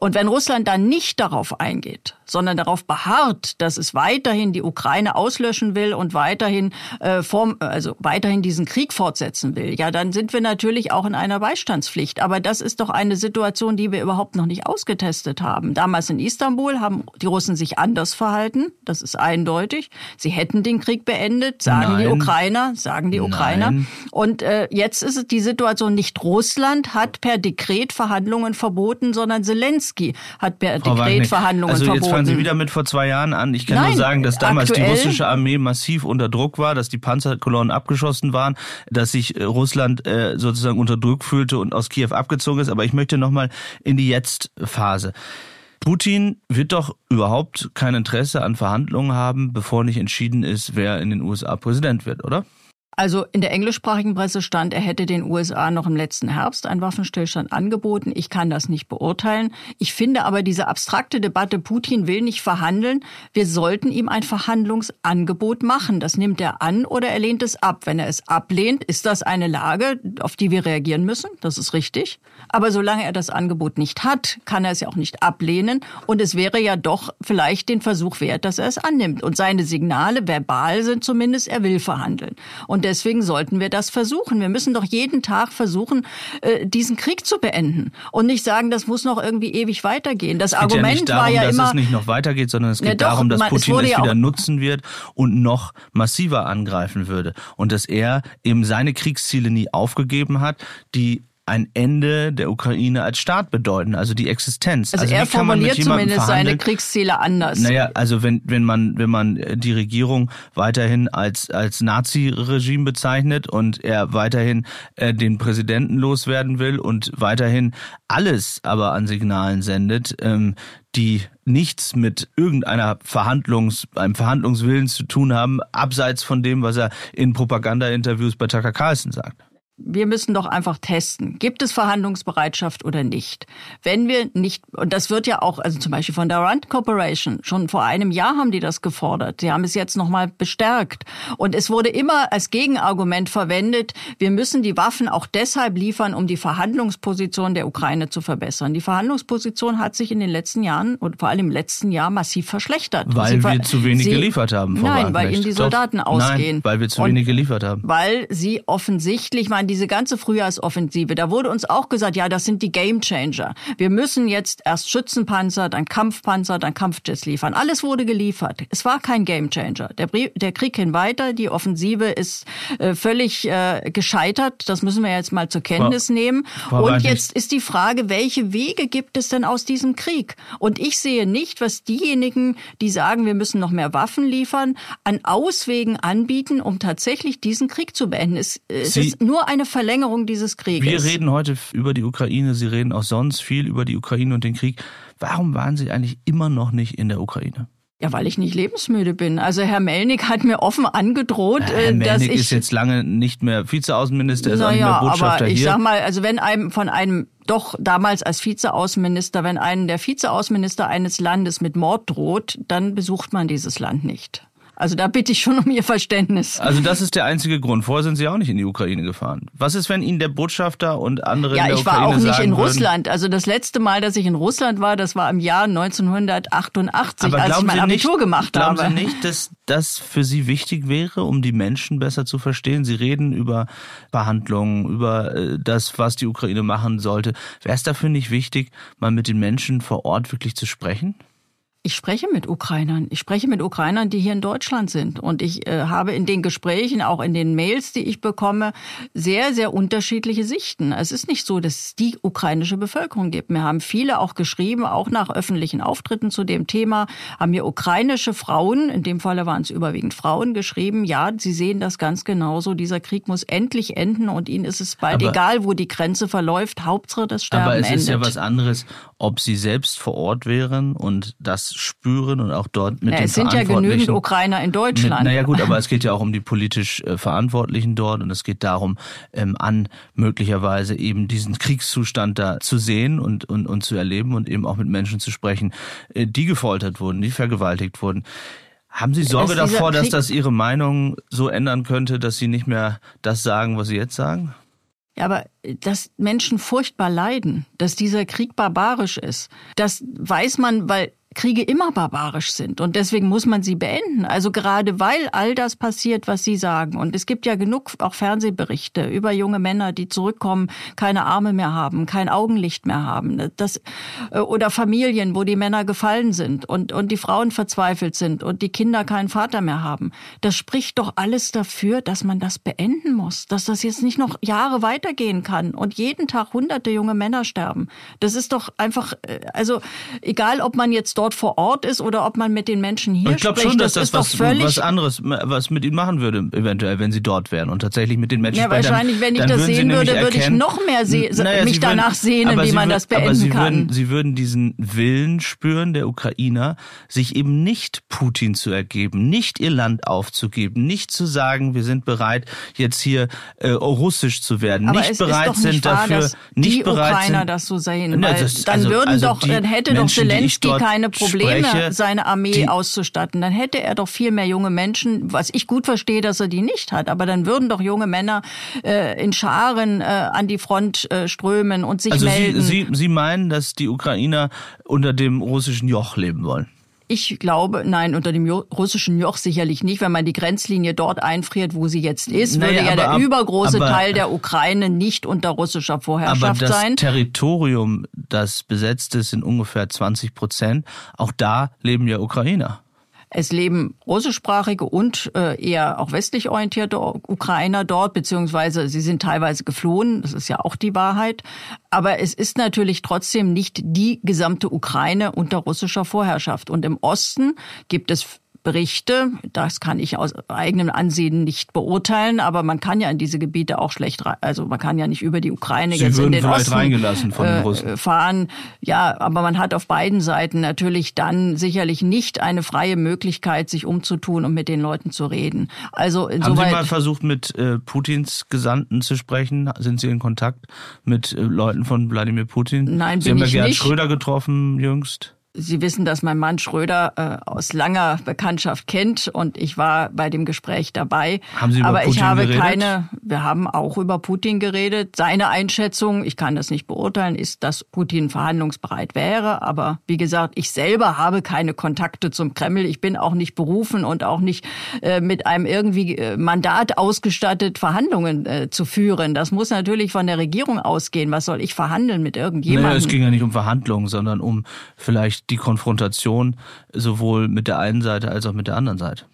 Und wenn Russland dann nicht darauf eingeht, sondern darauf beharrt, dass es weiterhin die Ukraine auslöschen will und weiterhin äh, form, also weiterhin diesen Krieg fortsetzen will, ja, dann sind wir natürlich auch in einer Beistandspflicht. Aber das ist doch eine Situation, die wir überhaupt noch nicht ausgetestet haben. Damals in Istanbul haben die Russen sich anders verhalten. Das ist eindeutig. Sie hätten den Krieg beendet, sagen Nein. die Ukrainer, sagen die Ukrainer. Nein. Und äh, jetzt ist es die Situation, nicht Russland hat per Dekret Verhandlungen verboten, sondern Zelensky hat per Frau Dekret Verhandlungen also verboten. Jetzt fangen Sie wieder mit vor zwei Jahren an. Ich kann Nein, nur sagen, dass damals aktuell, die russische Armee massiv unter Druck war, dass die Panzerkolonnen abgeschossen waren, dass sich äh, Russland äh, sozusagen unter Druck fühlte und aus Kiew abgezogen ist. Aber ich möchte nochmal in die Jetzt-Phase. Putin wird doch überhaupt kein Interesse an Verhandlungen haben, bevor nicht entschieden ist, wer in den USA Präsident wird, oder? Also in der englischsprachigen Presse stand, er hätte den USA noch im letzten Herbst einen Waffenstillstand angeboten. Ich kann das nicht beurteilen. Ich finde aber diese abstrakte Debatte, Putin will nicht verhandeln, wir sollten ihm ein Verhandlungsangebot machen. Das nimmt er an oder er lehnt es ab. Wenn er es ablehnt, ist das eine Lage, auf die wir reagieren müssen. Das ist richtig. Aber solange er das Angebot nicht hat, kann er es ja auch nicht ablehnen. Und es wäre ja doch vielleicht den Versuch wert, dass er es annimmt. Und seine Signale verbal sind zumindest, er will verhandeln. Und deswegen sollten wir das versuchen. Wir müssen doch jeden Tag versuchen, äh, diesen Krieg zu beenden und nicht sagen, das muss noch irgendwie ewig weitergehen. Das Argument ja nicht darum, war ja dass immer, es nicht noch weitergeht, sondern es geht ja, doch, darum, dass Putin es, es wieder nutzen wird und noch massiver angreifen würde und dass er eben seine Kriegsziele nie aufgegeben hat, die ein Ende der Ukraine als Staat bedeuten, also die Existenz. Also, also er formuliert zumindest seine Kriegsziele anders. Naja, also wenn, wenn man, wenn man die Regierung weiterhin als, als Nazi-Regime bezeichnet und er weiterhin äh, den Präsidenten loswerden will und weiterhin alles aber an Signalen sendet, ähm, die nichts mit irgendeiner Verhandlungs, einem Verhandlungswillen zu tun haben, abseits von dem, was er in Propaganda-Interviews bei Tucker Carlson sagt wir müssen doch einfach testen, gibt es Verhandlungsbereitschaft oder nicht. Wenn wir nicht, und das wird ja auch, also zum Beispiel von der Rand Corporation, schon vor einem Jahr haben die das gefordert. Sie haben es jetzt nochmal bestärkt. Und es wurde immer als Gegenargument verwendet, wir müssen die Waffen auch deshalb liefern, um die Verhandlungsposition der Ukraine zu verbessern. Die Verhandlungsposition hat sich in den letzten Jahren und vor allem im letzten Jahr massiv verschlechtert. Weil wir zu wenig sie, geliefert haben. Frau nein, weil ihnen die Soldaten Doch, ausgehen. Nein, weil wir zu wenig geliefert haben. Weil sie offensichtlich, man diese ganze Frühjahrsoffensive, da wurde uns auch gesagt, ja, das sind die Game Changer. Wir müssen jetzt erst Schützenpanzer, dann Kampfpanzer, dann Kampfjets liefern. Alles wurde geliefert. Es war kein Game Changer. Der, der Krieg ging weiter, die Offensive ist äh, völlig äh, gescheitert. Das müssen wir jetzt mal zur Kenntnis war, nehmen. War Und jetzt ist die Frage, welche Wege gibt es denn aus diesem Krieg? Und ich sehe nicht, was diejenigen, die sagen, wir müssen noch mehr Waffen liefern, an Auswegen anbieten, um tatsächlich diesen Krieg zu beenden. Es, es ist nur eine Verlängerung dieses Krieges. Wir reden heute über die Ukraine, Sie reden auch sonst viel über die Ukraine und den Krieg. Warum waren Sie eigentlich immer noch nicht in der Ukraine? Ja, weil ich nicht lebensmüde bin. Also Herr Melnik hat mir offen angedroht, Herr äh, dass Melnik ich ist jetzt lange nicht mehr Vizeaußenminister, ist auch nicht mehr Botschafter aber ich hier. sag mal, also wenn einem von einem doch damals als Vizeaußenminister, wenn einem der Vizeaußenminister eines Landes mit Mord droht, dann besucht man dieses Land nicht. Also da bitte ich schon um Ihr Verständnis. Also das ist der einzige Grund. Vorher sind Sie auch nicht in die Ukraine gefahren. Was ist, wenn Ihnen der Botschafter und andere ja, in der ich war auch nicht in Russland. Also das letzte Mal, dass ich in Russland war, das war im Jahr 1988, Aber als ich mein Abitur nicht, gemacht glauben habe. Glauben Sie nicht, dass das für Sie wichtig wäre, um die Menschen besser zu verstehen? Sie reden über Behandlungen, über äh, das, was die Ukraine machen sollte. Wäre es dafür nicht wichtig, mal mit den Menschen vor Ort wirklich zu sprechen? Ich spreche mit Ukrainern. Ich spreche mit Ukrainern, die hier in Deutschland sind. Und ich äh, habe in den Gesprächen, auch in den Mails, die ich bekomme, sehr, sehr unterschiedliche Sichten. Es ist nicht so, dass es die ukrainische Bevölkerung gibt. Mir haben viele auch geschrieben, auch nach öffentlichen Auftritten zu dem Thema, haben mir ukrainische Frauen, in dem Falle waren es überwiegend Frauen, geschrieben, ja, sie sehen das ganz genauso. Dieser Krieg muss endlich enden und ihnen ist es bald aber, egal, wo die Grenze verläuft. Hauptsache das Sterben Aber es endet. ist ja was anderes, ob sie selbst vor Ort wären und das spüren und auch dort mit ja, den Es sind ja genügend Ukrainer in Deutschland. Mit, naja gut, aber es geht ja auch um die politisch äh, Verantwortlichen dort und es geht darum, ähm, an möglicherweise eben diesen Kriegszustand da zu sehen und, und, und zu erleben und eben auch mit Menschen zu sprechen, äh, die gefoltert wurden, die vergewaltigt wurden. Haben Sie Sorge davor, dass das Ihre Meinung so ändern könnte, dass Sie nicht mehr das sagen, was Sie jetzt sagen? Ja, aber dass Menschen furchtbar leiden, dass dieser Krieg barbarisch ist, das weiß man, weil Kriege immer barbarisch sind und deswegen muss man sie beenden. Also gerade weil all das passiert, was Sie sagen. Und es gibt ja genug auch Fernsehberichte über junge Männer, die zurückkommen, keine Arme mehr haben, kein Augenlicht mehr haben. Das, äh, oder Familien, wo die Männer gefallen sind und, und die Frauen verzweifelt sind und die Kinder keinen Vater mehr haben. Das spricht doch alles dafür, dass man das beenden muss, dass das jetzt nicht noch Jahre weitergehen kann und jeden Tag hunderte junge Männer sterben. Das ist doch einfach, äh, also egal, ob man jetzt dort vor Ort ist oder ob man mit den Menschen hier ich glaube schon, dass das, das was, was anderes was mit ihnen machen würde, eventuell, wenn sie dort wären und tatsächlich mit den Menschen Ja, wahrscheinlich, wenn ich das sehen würde, würde ich noch mehr naja, mich danach würden, sehnen, wie man würden, das beenden aber sie kann. Würden, sie würden diesen Willen spüren, der Ukrainer, sich eben nicht Putin zu ergeben, nicht ihr Land aufzugeben, nicht zu sagen, wir sind bereit, jetzt hier äh, russisch zu werden, aber nicht bereit nicht sind wahr, dafür, nicht die bereit Ukrainer sind, das so sehen. Weil das, dann also, würden also doch, dann hätte Menschen, doch Zelensky keine Probleme, spreche, seine Armee auszustatten. Dann hätte er doch viel mehr junge Menschen, was ich gut verstehe, dass er die nicht hat. Aber dann würden doch junge Männer äh, in Scharen äh, an die Front äh, strömen und sich also melden. Sie, Sie, Sie meinen, dass die Ukrainer unter dem russischen Joch leben wollen? Ich glaube, nein, unter dem russischen Joch sicherlich nicht. Wenn man die Grenzlinie dort einfriert, wo sie jetzt ist, naja, würde ja der ab, übergroße aber, Teil der Ukraine nicht unter russischer Vorherrschaft aber das sein. Territorium, das besetzt ist, sind ungefähr 20 Prozent. Auch da leben ja Ukrainer. Es leben russischsprachige und äh, eher auch westlich orientierte Ukrainer dort, beziehungsweise sie sind teilweise geflohen. Das ist ja auch die Wahrheit. Aber es ist natürlich trotzdem nicht die gesamte Ukraine unter russischer Vorherrschaft. Und im Osten gibt es Berichte, das kann ich aus eigenem Ansehen nicht beurteilen, aber man kann ja in diese Gebiete auch schlecht, also man kann ja nicht über die Ukraine Sie jetzt in den Osten reingelassen von den Russen. Äh, fahren. Ja, aber man hat auf beiden Seiten natürlich dann sicherlich nicht eine freie Möglichkeit, sich umzutun und mit den Leuten zu reden. Also insoweit, Haben Sie mal versucht, mit äh, Putins Gesandten zu sprechen? Sind Sie in Kontakt mit äh, Leuten von Wladimir Putin? Nein, Sie bin haben ich ja Gerhard nicht. Schröder getroffen jüngst. Sie wissen, dass mein Mann Schröder äh, aus langer Bekanntschaft kennt und ich war bei dem Gespräch dabei. Haben Sie über Aber Putin ich habe geredet? keine, wir haben auch über Putin geredet. Seine Einschätzung, ich kann das nicht beurteilen, ist, dass Putin verhandlungsbereit wäre. Aber wie gesagt, ich selber habe keine Kontakte zum Kreml. Ich bin auch nicht berufen und auch nicht äh, mit einem irgendwie äh, Mandat ausgestattet, Verhandlungen äh, zu führen. Das muss natürlich von der Regierung ausgehen. Was soll ich verhandeln mit irgendjemandem? Naja, es ging ja nicht um Verhandlungen, sondern um vielleicht die Konfrontation sowohl mit der einen Seite als auch mit der anderen Seite?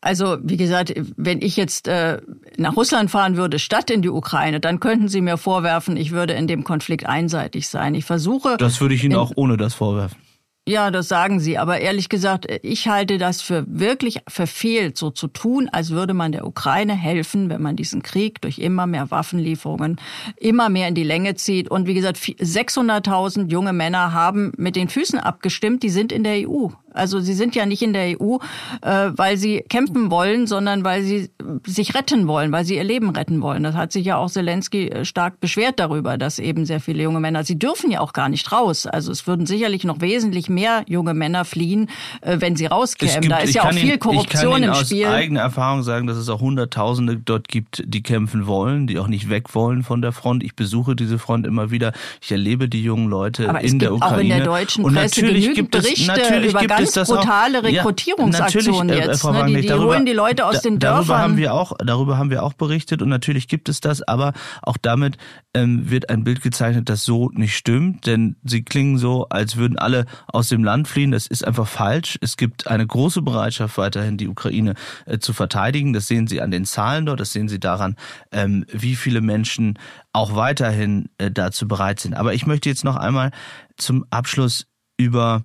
Also wie gesagt, wenn ich jetzt äh, nach Russland fahren würde, statt in die Ukraine, dann könnten Sie mir vorwerfen, ich würde in dem Konflikt einseitig sein. Ich versuche. Das würde ich Ihnen auch ohne das vorwerfen. Ja, das sagen Sie. Aber ehrlich gesagt, ich halte das für wirklich verfehlt, so zu tun, als würde man der Ukraine helfen, wenn man diesen Krieg durch immer mehr Waffenlieferungen immer mehr in die Länge zieht. Und wie gesagt, 600.000 junge Männer haben mit den Füßen abgestimmt, die sind in der EU. Also sie sind ja nicht in der EU, äh, weil sie kämpfen wollen, sondern weil sie sich retten wollen, weil sie ihr Leben retten wollen. Das hat sich ja auch Zelensky äh, stark beschwert darüber, dass eben sehr viele junge Männer, sie dürfen ja auch gar nicht raus. Also es würden sicherlich noch wesentlich mehr junge Männer fliehen, äh, wenn sie rauskämen. Gibt, da ist ja auch viel Ihnen, Korruption im Spiel. Ich kann aus eigener Erfahrung sagen, dass es auch Hunderttausende dort gibt, die kämpfen wollen, die auch nicht weg wollen von der Front. Ich besuche diese Front immer wieder. Ich erlebe die jungen Leute Aber in der Ukraine. Auch in der deutschen Presse Und natürlich gibt es, Berichte natürlich über gibt ganz brutale auch, Rekrutierungsaktionen ja, jetzt. Frau Ne? Die, die darüber, holen die Leute aus den Dörfern. Dörfern. Haben wir auch, darüber haben wir auch berichtet und natürlich gibt es das, aber auch damit ähm, wird ein Bild gezeichnet, das so nicht stimmt, denn sie klingen so, als würden alle aus dem Land fliehen. Das ist einfach falsch. Es gibt eine große Bereitschaft, weiterhin die Ukraine äh, zu verteidigen. Das sehen Sie an den Zahlen dort, das sehen Sie daran, ähm, wie viele Menschen auch weiterhin äh, dazu bereit sind. Aber ich möchte jetzt noch einmal zum Abschluss über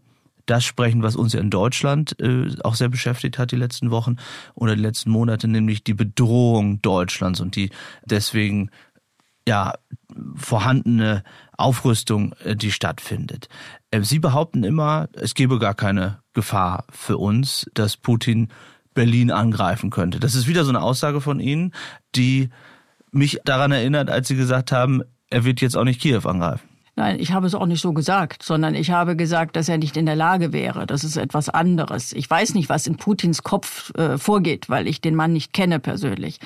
das sprechen, was uns ja in Deutschland äh, auch sehr beschäftigt hat die letzten Wochen oder die letzten Monate, nämlich die Bedrohung Deutschlands und die deswegen ja vorhandene Aufrüstung, äh, die stattfindet. Äh, Sie behaupten immer, es gebe gar keine Gefahr für uns, dass Putin Berlin angreifen könnte. Das ist wieder so eine Aussage von Ihnen, die mich daran erinnert, als Sie gesagt haben, er wird jetzt auch nicht Kiew angreifen. Nein, ich habe es auch nicht so gesagt, sondern ich habe gesagt, dass er nicht in der Lage wäre. Das ist etwas anderes. Ich weiß nicht, was in Putins Kopf äh, vorgeht, weil ich den Mann nicht kenne persönlich.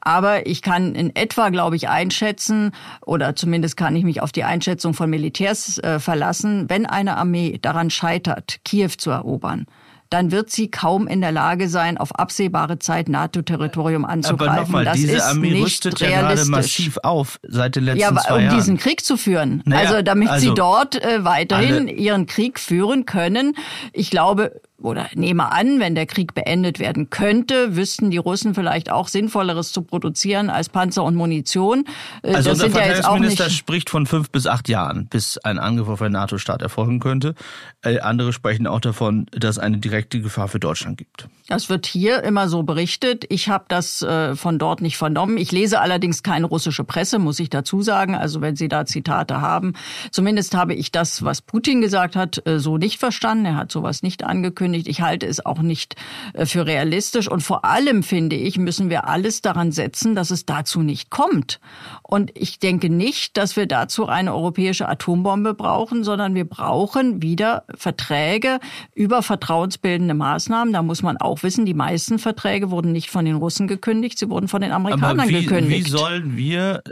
Aber ich kann in etwa, glaube ich, einschätzen, oder zumindest kann ich mich auf die Einschätzung von Militärs äh, verlassen, wenn eine Armee daran scheitert, Kiew zu erobern, dann wird sie kaum in der Lage sein, auf absehbare Zeit NATO-Territorium anzugreifen. Aber nochmal, das diese ist Armee nicht rüstet ja realistisch. gerade massiv auf seit den letzten Ja, zwei um Jahren. diesen Krieg zu führen. Naja, also damit also sie dort äh, weiterhin ihren Krieg führen können. Ich glaube oder nehme an, wenn der Krieg beendet werden könnte, wüssten die Russen vielleicht auch Sinnvolleres zu produzieren als Panzer und Munition. Äh, Also das unser ja Verteidigungsminister nicht spricht von fünf bis acht Jahren, bis ein Angriff auf einen NATO-Staat erfolgen könnte. Äh, andere sprechen auch davon, dass es eine direkte Gefahr für Deutschland gibt. Das wird hier immer so berichtet. Ich habe das äh, von dort nicht vernommen. Ich lese allerdings keine russische Presse, muss ich dazu sagen. Also wenn Sie da Zitate haben. Zumindest habe ich das, was Putin gesagt hat, äh, so nicht verstanden. Er hat sowas nicht angekündigt. Ich halte es auch nicht äh, für realistisch. Und vor allem, finde ich, müssen wir alles daran setzen, dass es dazu nicht kommt. Und ich denke nicht, dass wir dazu eine europäische Atombombe brauchen, sondern wir brauchen wieder Verträge über vertrauensbildende Maßnahmen. Da muss man auch wissen, die meisten Verträge wurden nicht von den Russen gekündigt, sie wurden von den Amerikanern wie, gekündigt. wie sollen wir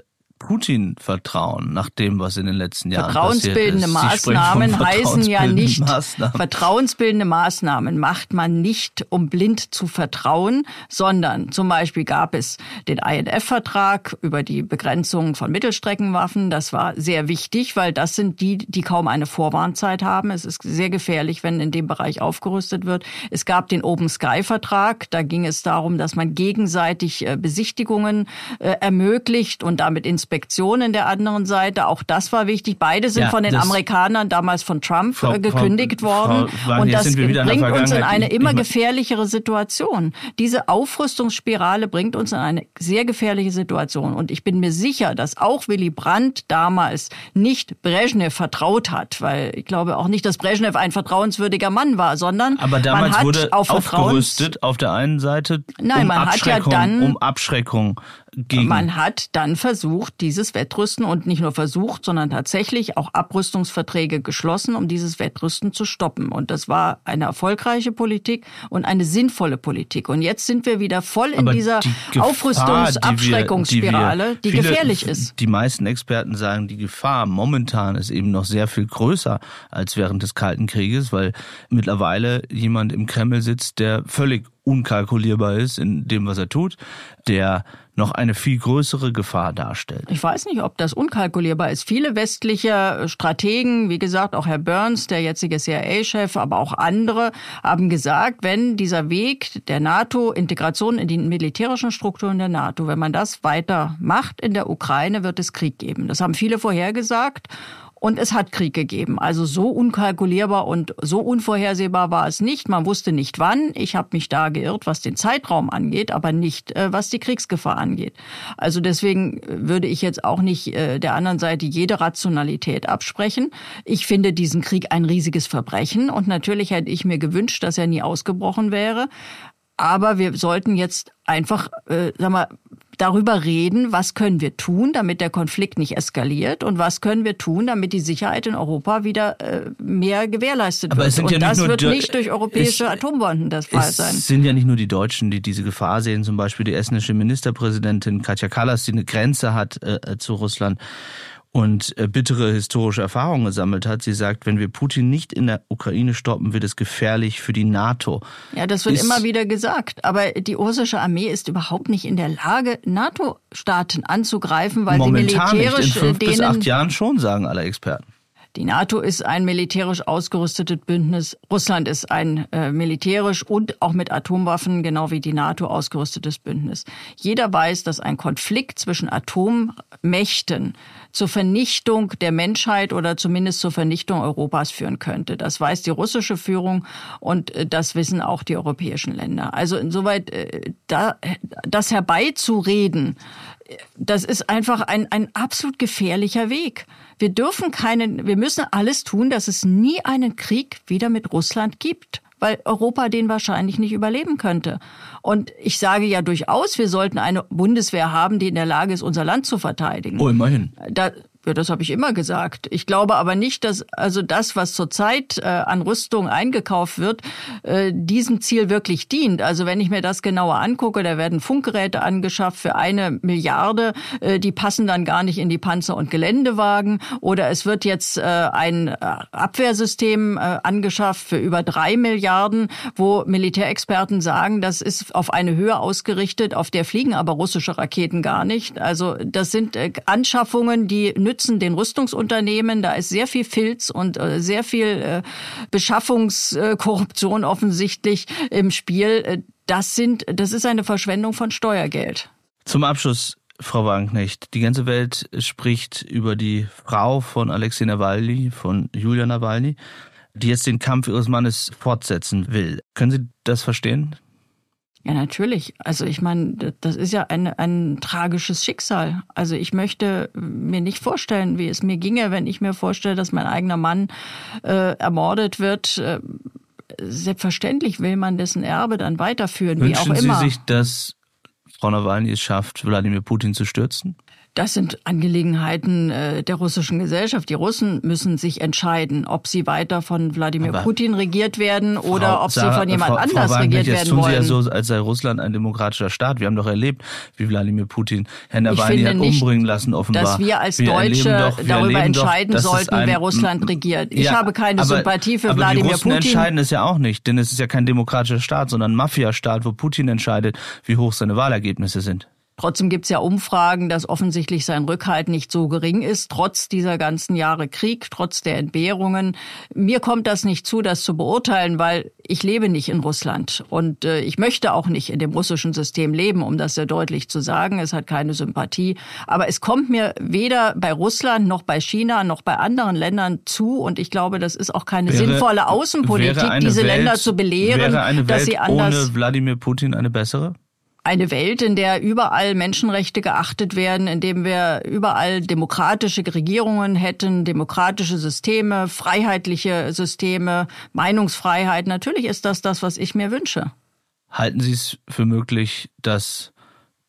Putin vertrauen, nach dem, was in den letzten Jahren Vertrauensbildende Maßnahmen von heißen ja nicht, Maßnahmen. vertrauensbildende Maßnahmen macht man nicht, um blind zu vertrauen, sondern zum Beispiel gab es den INF-Vertrag über die Begrenzung von Mittelstreckenwaffen. Das war sehr wichtig, weil das sind die, die kaum eine Vorwarnzeit haben. Es ist sehr gefährlich, wenn in dem Bereich aufgerüstet wird. Es gab den Open Sky-Vertrag. Da ging es darum, dass man gegenseitig äh, Besichtigungen äh, ermöglicht und damit Inspektionen der anderen Seite. Auch das war wichtig. Beide sind Ja, von den Amerikanern damals von Trump Frau- äh, gekündigt Frau- worden. Frau Wagner, und das bringt uns in eine immer ich mein- gefährlichere Situation. Diese Aufrüstungsspirale bringt uns in eine sehr gefährliche Situation. Und ich bin mir sicher, dass auch Willy Brandt damals nicht Brezhnev vertraut hat, weil ich glaube auch nicht, dass Brezhnev ein vertrauenswürdiger Mann war, sondern Aber damals man hat wurde auf aufgerüstet auf der einen Seite, Nein, um man hat ja dann- um Abschreckung gegen Man hat dann versucht, dieses Wettrüsten und nicht nur versucht, sondern tatsächlich auch Abrüstungsverträge geschlossen, um dieses Wettrüsten zu stoppen. Und das war eine erfolgreiche Politik und eine sinnvolle Politik. Und jetzt sind wir wieder voll in Aber dieser die Aufrüstungs-Abschreckungsspirale, die, viele- gefährlich ist. Die meisten Experten sagen, die Gefahr momentan ist eben noch sehr viel größer als während des Kalten Krieges, weil mittlerweile jemand im Kreml sitzt, der völlig unkalkulierbar ist in dem, was er tut, der noch eine viel größere Gefahr darstellt. Ich weiß nicht, ob das unkalkulierbar ist. Viele westliche Strategen, wie gesagt, auch Herr Burns, der jetzige CIA-Chef, aber auch andere, haben gesagt, wenn dieser Weg der NATO, Integration in die militärischen Strukturen der NATO, wenn man das weiter macht in der Ukraine, wird es Krieg geben. Das haben viele vorhergesagt. Und es hat Krieg gegeben. Also so unkalkulierbar und so unvorhersehbar war es nicht. Man wusste nicht wann. Ich habe mich da geirrt, was den Zeitraum angeht, aber nicht, äh, was die Kriegsgefahr angeht. Also deswegen würde ich jetzt auch nicht äh, der anderen Seite jede Rationalität absprechen. Ich finde diesen Krieg ein riesiges Verbrechen und natürlich hätte ich mir gewünscht, dass er nie ausgebrochen wäre. Aber wir sollten jetzt einfach, äh, sag mal, darüber reden, was können wir tun, damit der Konflikt nicht eskaliert und was können wir tun, damit die Sicherheit in Europa wieder äh, mehr gewährleistet Aber wird. es sind und ja nicht das nur wird nicht durch europäische es- Atombomben das Fall Es sein. sind ja nicht nur die Deutschen, die diese Gefahr sehen, zum Beispiel die estnische Ministerpräsidentin Katja Kallas, die eine Grenze hat äh, zu Russland und äh, bittere historische Erfahrungen gesammelt hat. Sie sagt, wenn wir Putin nicht in der Ukraine stoppen, wird es gefährlich für die NATO. Ja, das wird Ist- immer wieder gesagt. Aber die russische Armee ist überhaupt nicht in der Lage, NATO-Staaten anzugreifen, weil sie nicht. In militärisch äh, fünf bis acht Jahren schon, sagen alle Experten. Die NATO ist ein militärisch ausgerüstetes Bündnis. Russland ist ein äh, militärisch und auch mit Atomwaffen, genau wie die NATO, ausgerüstetes Bündnis. Jeder weiß, dass ein Konflikt zwischen Atommächten zur Vernichtung der Menschheit oder zumindest zur Vernichtung Europas führen könnte. Das weiß die russische Führung und äh, das wissen auch die europäischen Länder. Also insoweit äh, da, das herbeizureden, das ist einfach ein, ein absolut gefährlicher Weg. Wir dürfen keinen, wir müssen alles tun, dass es nie einen Krieg wieder mit Russland gibt, weil Europa den wahrscheinlich nicht überleben könnte. Und ich sage ja durchaus, wir sollten eine Bundeswehr haben, die in der Lage ist, unser Land zu verteidigen. Oh, immerhin. Da, Ja, das habe ich immer gesagt. Ich glaube aber nicht, dass also das, was zurzeit äh, an Rüstung eingekauft wird, äh, diesem Ziel wirklich dient. Also wenn ich mir das genauer angucke, da werden Funkgeräte angeschafft für eine Milliarde, äh, die passen dann gar nicht in die Panzer- und Geländewagen. Oder es wird jetzt äh, ein äh, Abwehrsystem äh, angeschafft für über drei Milliarden, wo Militärexperten sagen, das ist auf eine Höhe ausgerichtet, auf der fliegen aber russische Raketen gar nicht. Also das sind äh, Anschaffungen, die nützen den Rüstungsunternehmen. Da ist sehr viel Filz und äh, sehr viel äh, Beschaffungskorruption offensichtlich im Spiel. Das sind, das ist eine Verschwendung von Steuergeld. Zum Abschluss Frau Wagenknecht, die ganze Welt spricht über die Frau von Alexei Nawalny, von Julia Nawalny, die jetzt den Kampf ihres Mannes fortsetzen will. Können Sie das verstehen? Ja, natürlich. Also ich meine, das ist ja ein, ein tragisches Schicksal. Also ich möchte mir nicht vorstellen, wie es mir ginge, wenn ich mir vorstelle, dass mein eigener Mann äh, ermordet wird. Äh, selbstverständlich will man dessen Erbe dann weiterführen, Wünschen wie auch immer. Sie sich, dass Frau Nawalny es schafft, Wladimir Putin zu stürzen? Das sind Angelegenheiten äh, der russischen Gesellschaft. Die Russen müssen sich entscheiden, ob sie weiter von Wladimir Aber Putin regiert werden oder Frau, ob sie von jemand Frau, anders Frau regiert werden wollen. Jetzt tun Sie ja so, als sei Russland ein demokratischer Staat. Wir haben doch erlebt, wie Wladimir Putin Herrn Nawalny hat umbringen lassen, offenbar. Dass wir als wir Deutsche doch, wir darüber entscheiden doch, sollten, ein, wer Russland regiert. Ich ja, habe keine aber, Sympathie für aber Wladimir die Russen Putin. entscheiden es ja auch nicht, denn es ist ja kein demokratischer Staat, sondern ein Mafiastaat, wo Putin entscheidet, wie hoch seine Wahlergebnisse sind. Trotzdem gibt es ja Umfragen, dass offensichtlich sein Rückhalt nicht so gering ist, trotz dieser ganzen Jahre Krieg, trotz der Entbehrungen. Mir kommt das nicht zu, das zu beurteilen, weil ich lebe nicht in Russland und äh, ich möchte auch nicht in dem russischen System leben, um das sehr deutlich zu sagen. Es hat keine Sympathie. Aber es kommt mir weder bei Russland noch bei China noch bei anderen Ländern zu und ich glaube, das ist auch keine wäre, sinnvolle Außenpolitik, diese Welt, Länder zu belehren, dass sie anders. Ohne Wladimir Putin eine bessere? Eine Welt, in der überall Menschenrechte geachtet werden, in dem wir überall demokratische Regierungen hätten, demokratische Systeme, freiheitliche Systeme, Meinungsfreiheit. Natürlich ist das das, was ich mir wünsche. Halten Sie es für möglich, dass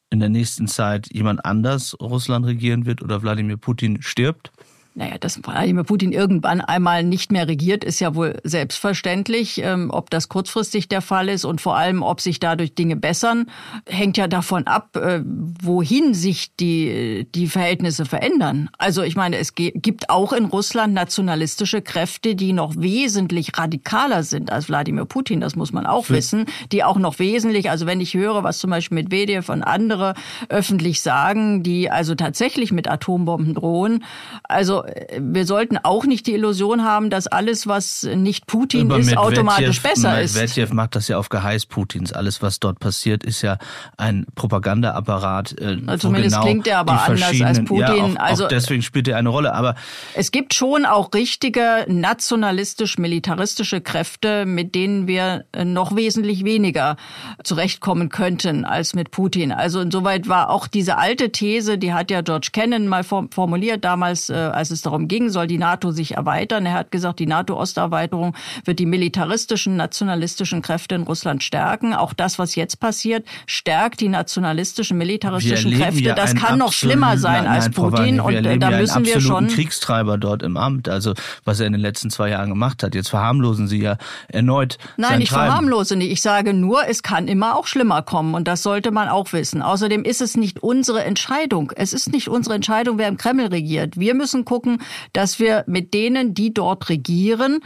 in der nächsten Zeit jemand anders Russland regieren wird oder Wladimir Putin stirbt? Naja, dass Wladimir Putin irgendwann einmal nicht mehr regiert, ist ja wohl selbstverständlich. Ähm, ob das kurzfristig der Fall ist und vor allem, ob sich dadurch Dinge bessern, hängt ja davon ab, äh, wohin sich die, die Verhältnisse verändern. Also ich meine, es gibt auch in Russland nationalistische Kräfte, die noch wesentlich radikaler sind als Wladimir Putin. Das muss man auch wissen. Die auch noch wesentlich, also wenn ich höre, was zum Beispiel Medvedev und andere öffentlich sagen, die also tatsächlich mit Atombomben drohen, also wir sollten auch nicht die Illusion haben, dass alles, was nicht Putin Über ist, Medvedev, automatisch besser ist. Medvedev macht das ja auf Geheiß Putins. Alles, was dort passiert, ist ja ein Propagandaapparat. Äh, also zumindest genau klingt er aber anders als Putin. Ja, auch, also auch deswegen spielt er eine Rolle. Aber es gibt schon auch richtige nationalistisch-militaristische Kräfte, mit denen wir noch wesentlich weniger zurechtkommen könnten als mit Putin. Also insoweit war auch diese alte These, die hat ja George Kennan mal formuliert damals, äh, als es darum ging, soll die NATO sich erweitern. Er hat gesagt, die NATO-Osterweiterung wird die militaristischen, nationalistischen Kräfte in Russland stärken. Auch das, was jetzt passiert, stärkt die nationalistischen, militaristischen Kräfte. Ja das kann noch schlimmer sein nein, als Putin. und äh, da müssen ja wir schon Kriegstreiber dort im Amt. Also was er in den letzten zwei Jahren gemacht hat. Jetzt verharmlosen Sie ja erneut. Nein, ich Treiben. verharmlose nicht. Ich sage nur, es kann immer auch schlimmer kommen. Und das sollte man auch wissen. Außerdem ist es nicht unsere Entscheidung. Es ist nicht unsere Entscheidung, wer im Kreml regiert. Wir müssen gucken, gucken, dass wir mit denen, die dort regieren,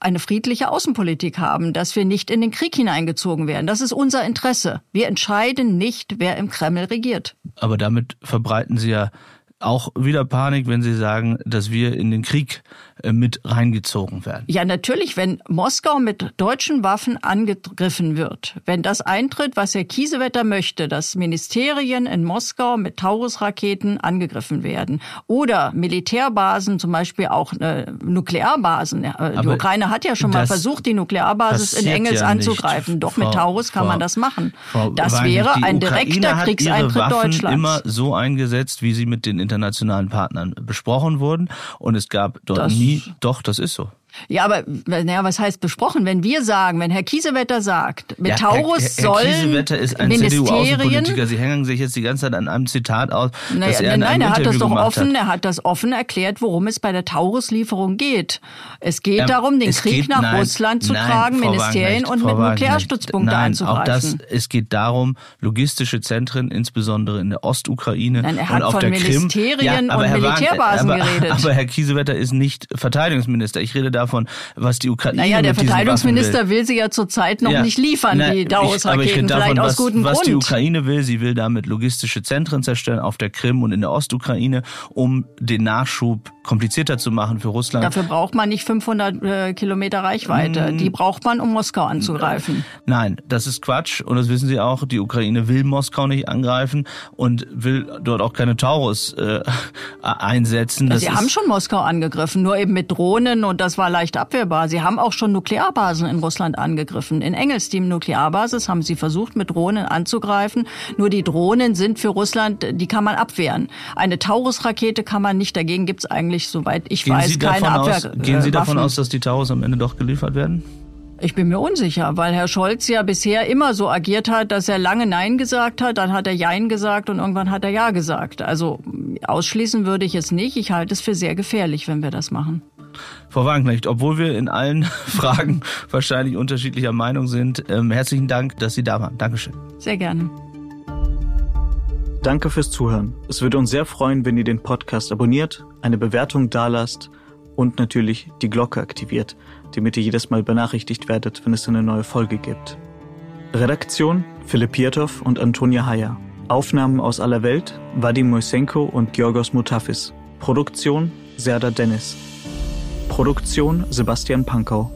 eine friedliche Außenpolitik haben, dass wir nicht in den Krieg hineingezogen werden. Das ist unser Interesse. Wir entscheiden nicht, wer im Kreml regiert. Aber damit verbreiten Sie ja auch wieder Panik, wenn Sie sagen, dass wir in den Krieg mit reingezogen werden. Ja, natürlich, wenn Moskau mit deutschen Waffen angegriffen wird, wenn das eintritt, was Herr Kiesewetter möchte, dass Ministerien in Moskau mit Taurus-Raketen angegriffen werden oder Militärbasen, zum Beispiel auch äh, Nuklearbasen. Äh, die Aber Ukraine hat ja schon mal versucht, die Nuklearbasis in Engels ja anzugreifen. Nicht, Doch Frau, mit Taurus kann Frau, man das machen. Frau das Wein, wäre ein direkter Kriegseintritt Waffen Deutschlands. immer so eingesetzt, wie sie mit den internationalen Partnern besprochen wurden und es gab dort das nie, doch, das ist so. Ja, aber naja, was heißt besprochen? Wenn wir sagen, wenn Herr Kiesewetter sagt, mit ja, Taurus Herr, Herr, Herr Kiesewetter ist ein CDU-Außenpolitiker. Sie hängen sich jetzt die ganze Zeit an einem Zitat aus. Naja, er nein, er hat das doch offen, hat. er hat das offen erklärt, worum es bei der Taurus-Lieferung geht. Es geht ähm, darum, den Krieg geht, nach nein, Russland zu nein, tragen, Frau Ministerien und mit Nuklearstützpunkten nein, anzugreifen. Auch das, es geht darum, logistische Zentren, insbesondere in der Ostukraine nein, er hat und auf von der Ministerien Krim. Ja, und Militärbasen aber, geredet. Aber Herr Kiesewetter ist nicht Verteidigungsminister. Ich rede davon, was die Ukraine Naja, der Verteidigungsminister will. will. sie ja zurzeit noch ja, nicht liefern, na, die Taurus-Raketen, vielleicht aus gutem was Grund. Was die Ukraine will, sie will damit logistische Zentren zerstören auf der Krim und in der Ostukraine, um den Nachschub komplizierter zu machen für Russland. Dafür braucht man nicht 500 äh, Kilometer Reichweite. Mm. Die braucht man, um Moskau anzugreifen. Nein, das ist Quatsch und das wissen Sie auch. Die Ukraine will Moskau nicht angreifen und will dort auch keine Taurus äh, einsetzen. Das Sie haben schon Moskau angegriffen, nur eben mit Drohnen und das war leicht abwehrbar. Sie haben auch schon Nuklearbasen in Russland angegriffen. In Engelsteam Nuklearbasis haben sie versucht, mit Drohnen anzugreifen. Nur die Drohnen sind für Russland, die kann man abwehren. Eine Taurus-Rakete kann man nicht. Dagegen gibt es eigentlich, soweit ich gehen weiß, keine Abwehr. Aus, gehen Sie davon aus, dass die Taurus am Ende doch geliefert werden? Ich bin mir unsicher, weil Herr Scholz ja bisher immer so agiert hat, dass er lange Nein gesagt hat, dann hat er Jein gesagt und irgendwann hat er Ja gesagt. Also ausschließen würde ich es nicht. Ich halte es für sehr gefährlich, wenn wir das machen. Frau Wagenknecht, obwohl wir in allen Fragen wahrscheinlich unterschiedlicher Meinung sind, ähm, herzlichen Dank, dass Sie da waren. Dankeschön. Sehr gerne. Danke fürs Zuhören. Es würde uns sehr freuen, wenn ihr den Podcast abonniert, eine Bewertung dalasst und natürlich die Glocke aktiviert, damit ihr jedes Mal benachrichtigt werdet, wenn es eine neue Folge gibt. Redaktion Philipp Pietow und Antonia Heyer. Aufnahmen aus aller Welt Vadim Moisenko und Georgos Mutafis. Produktion Serda Dennis. Produktion Sebastian Pankau.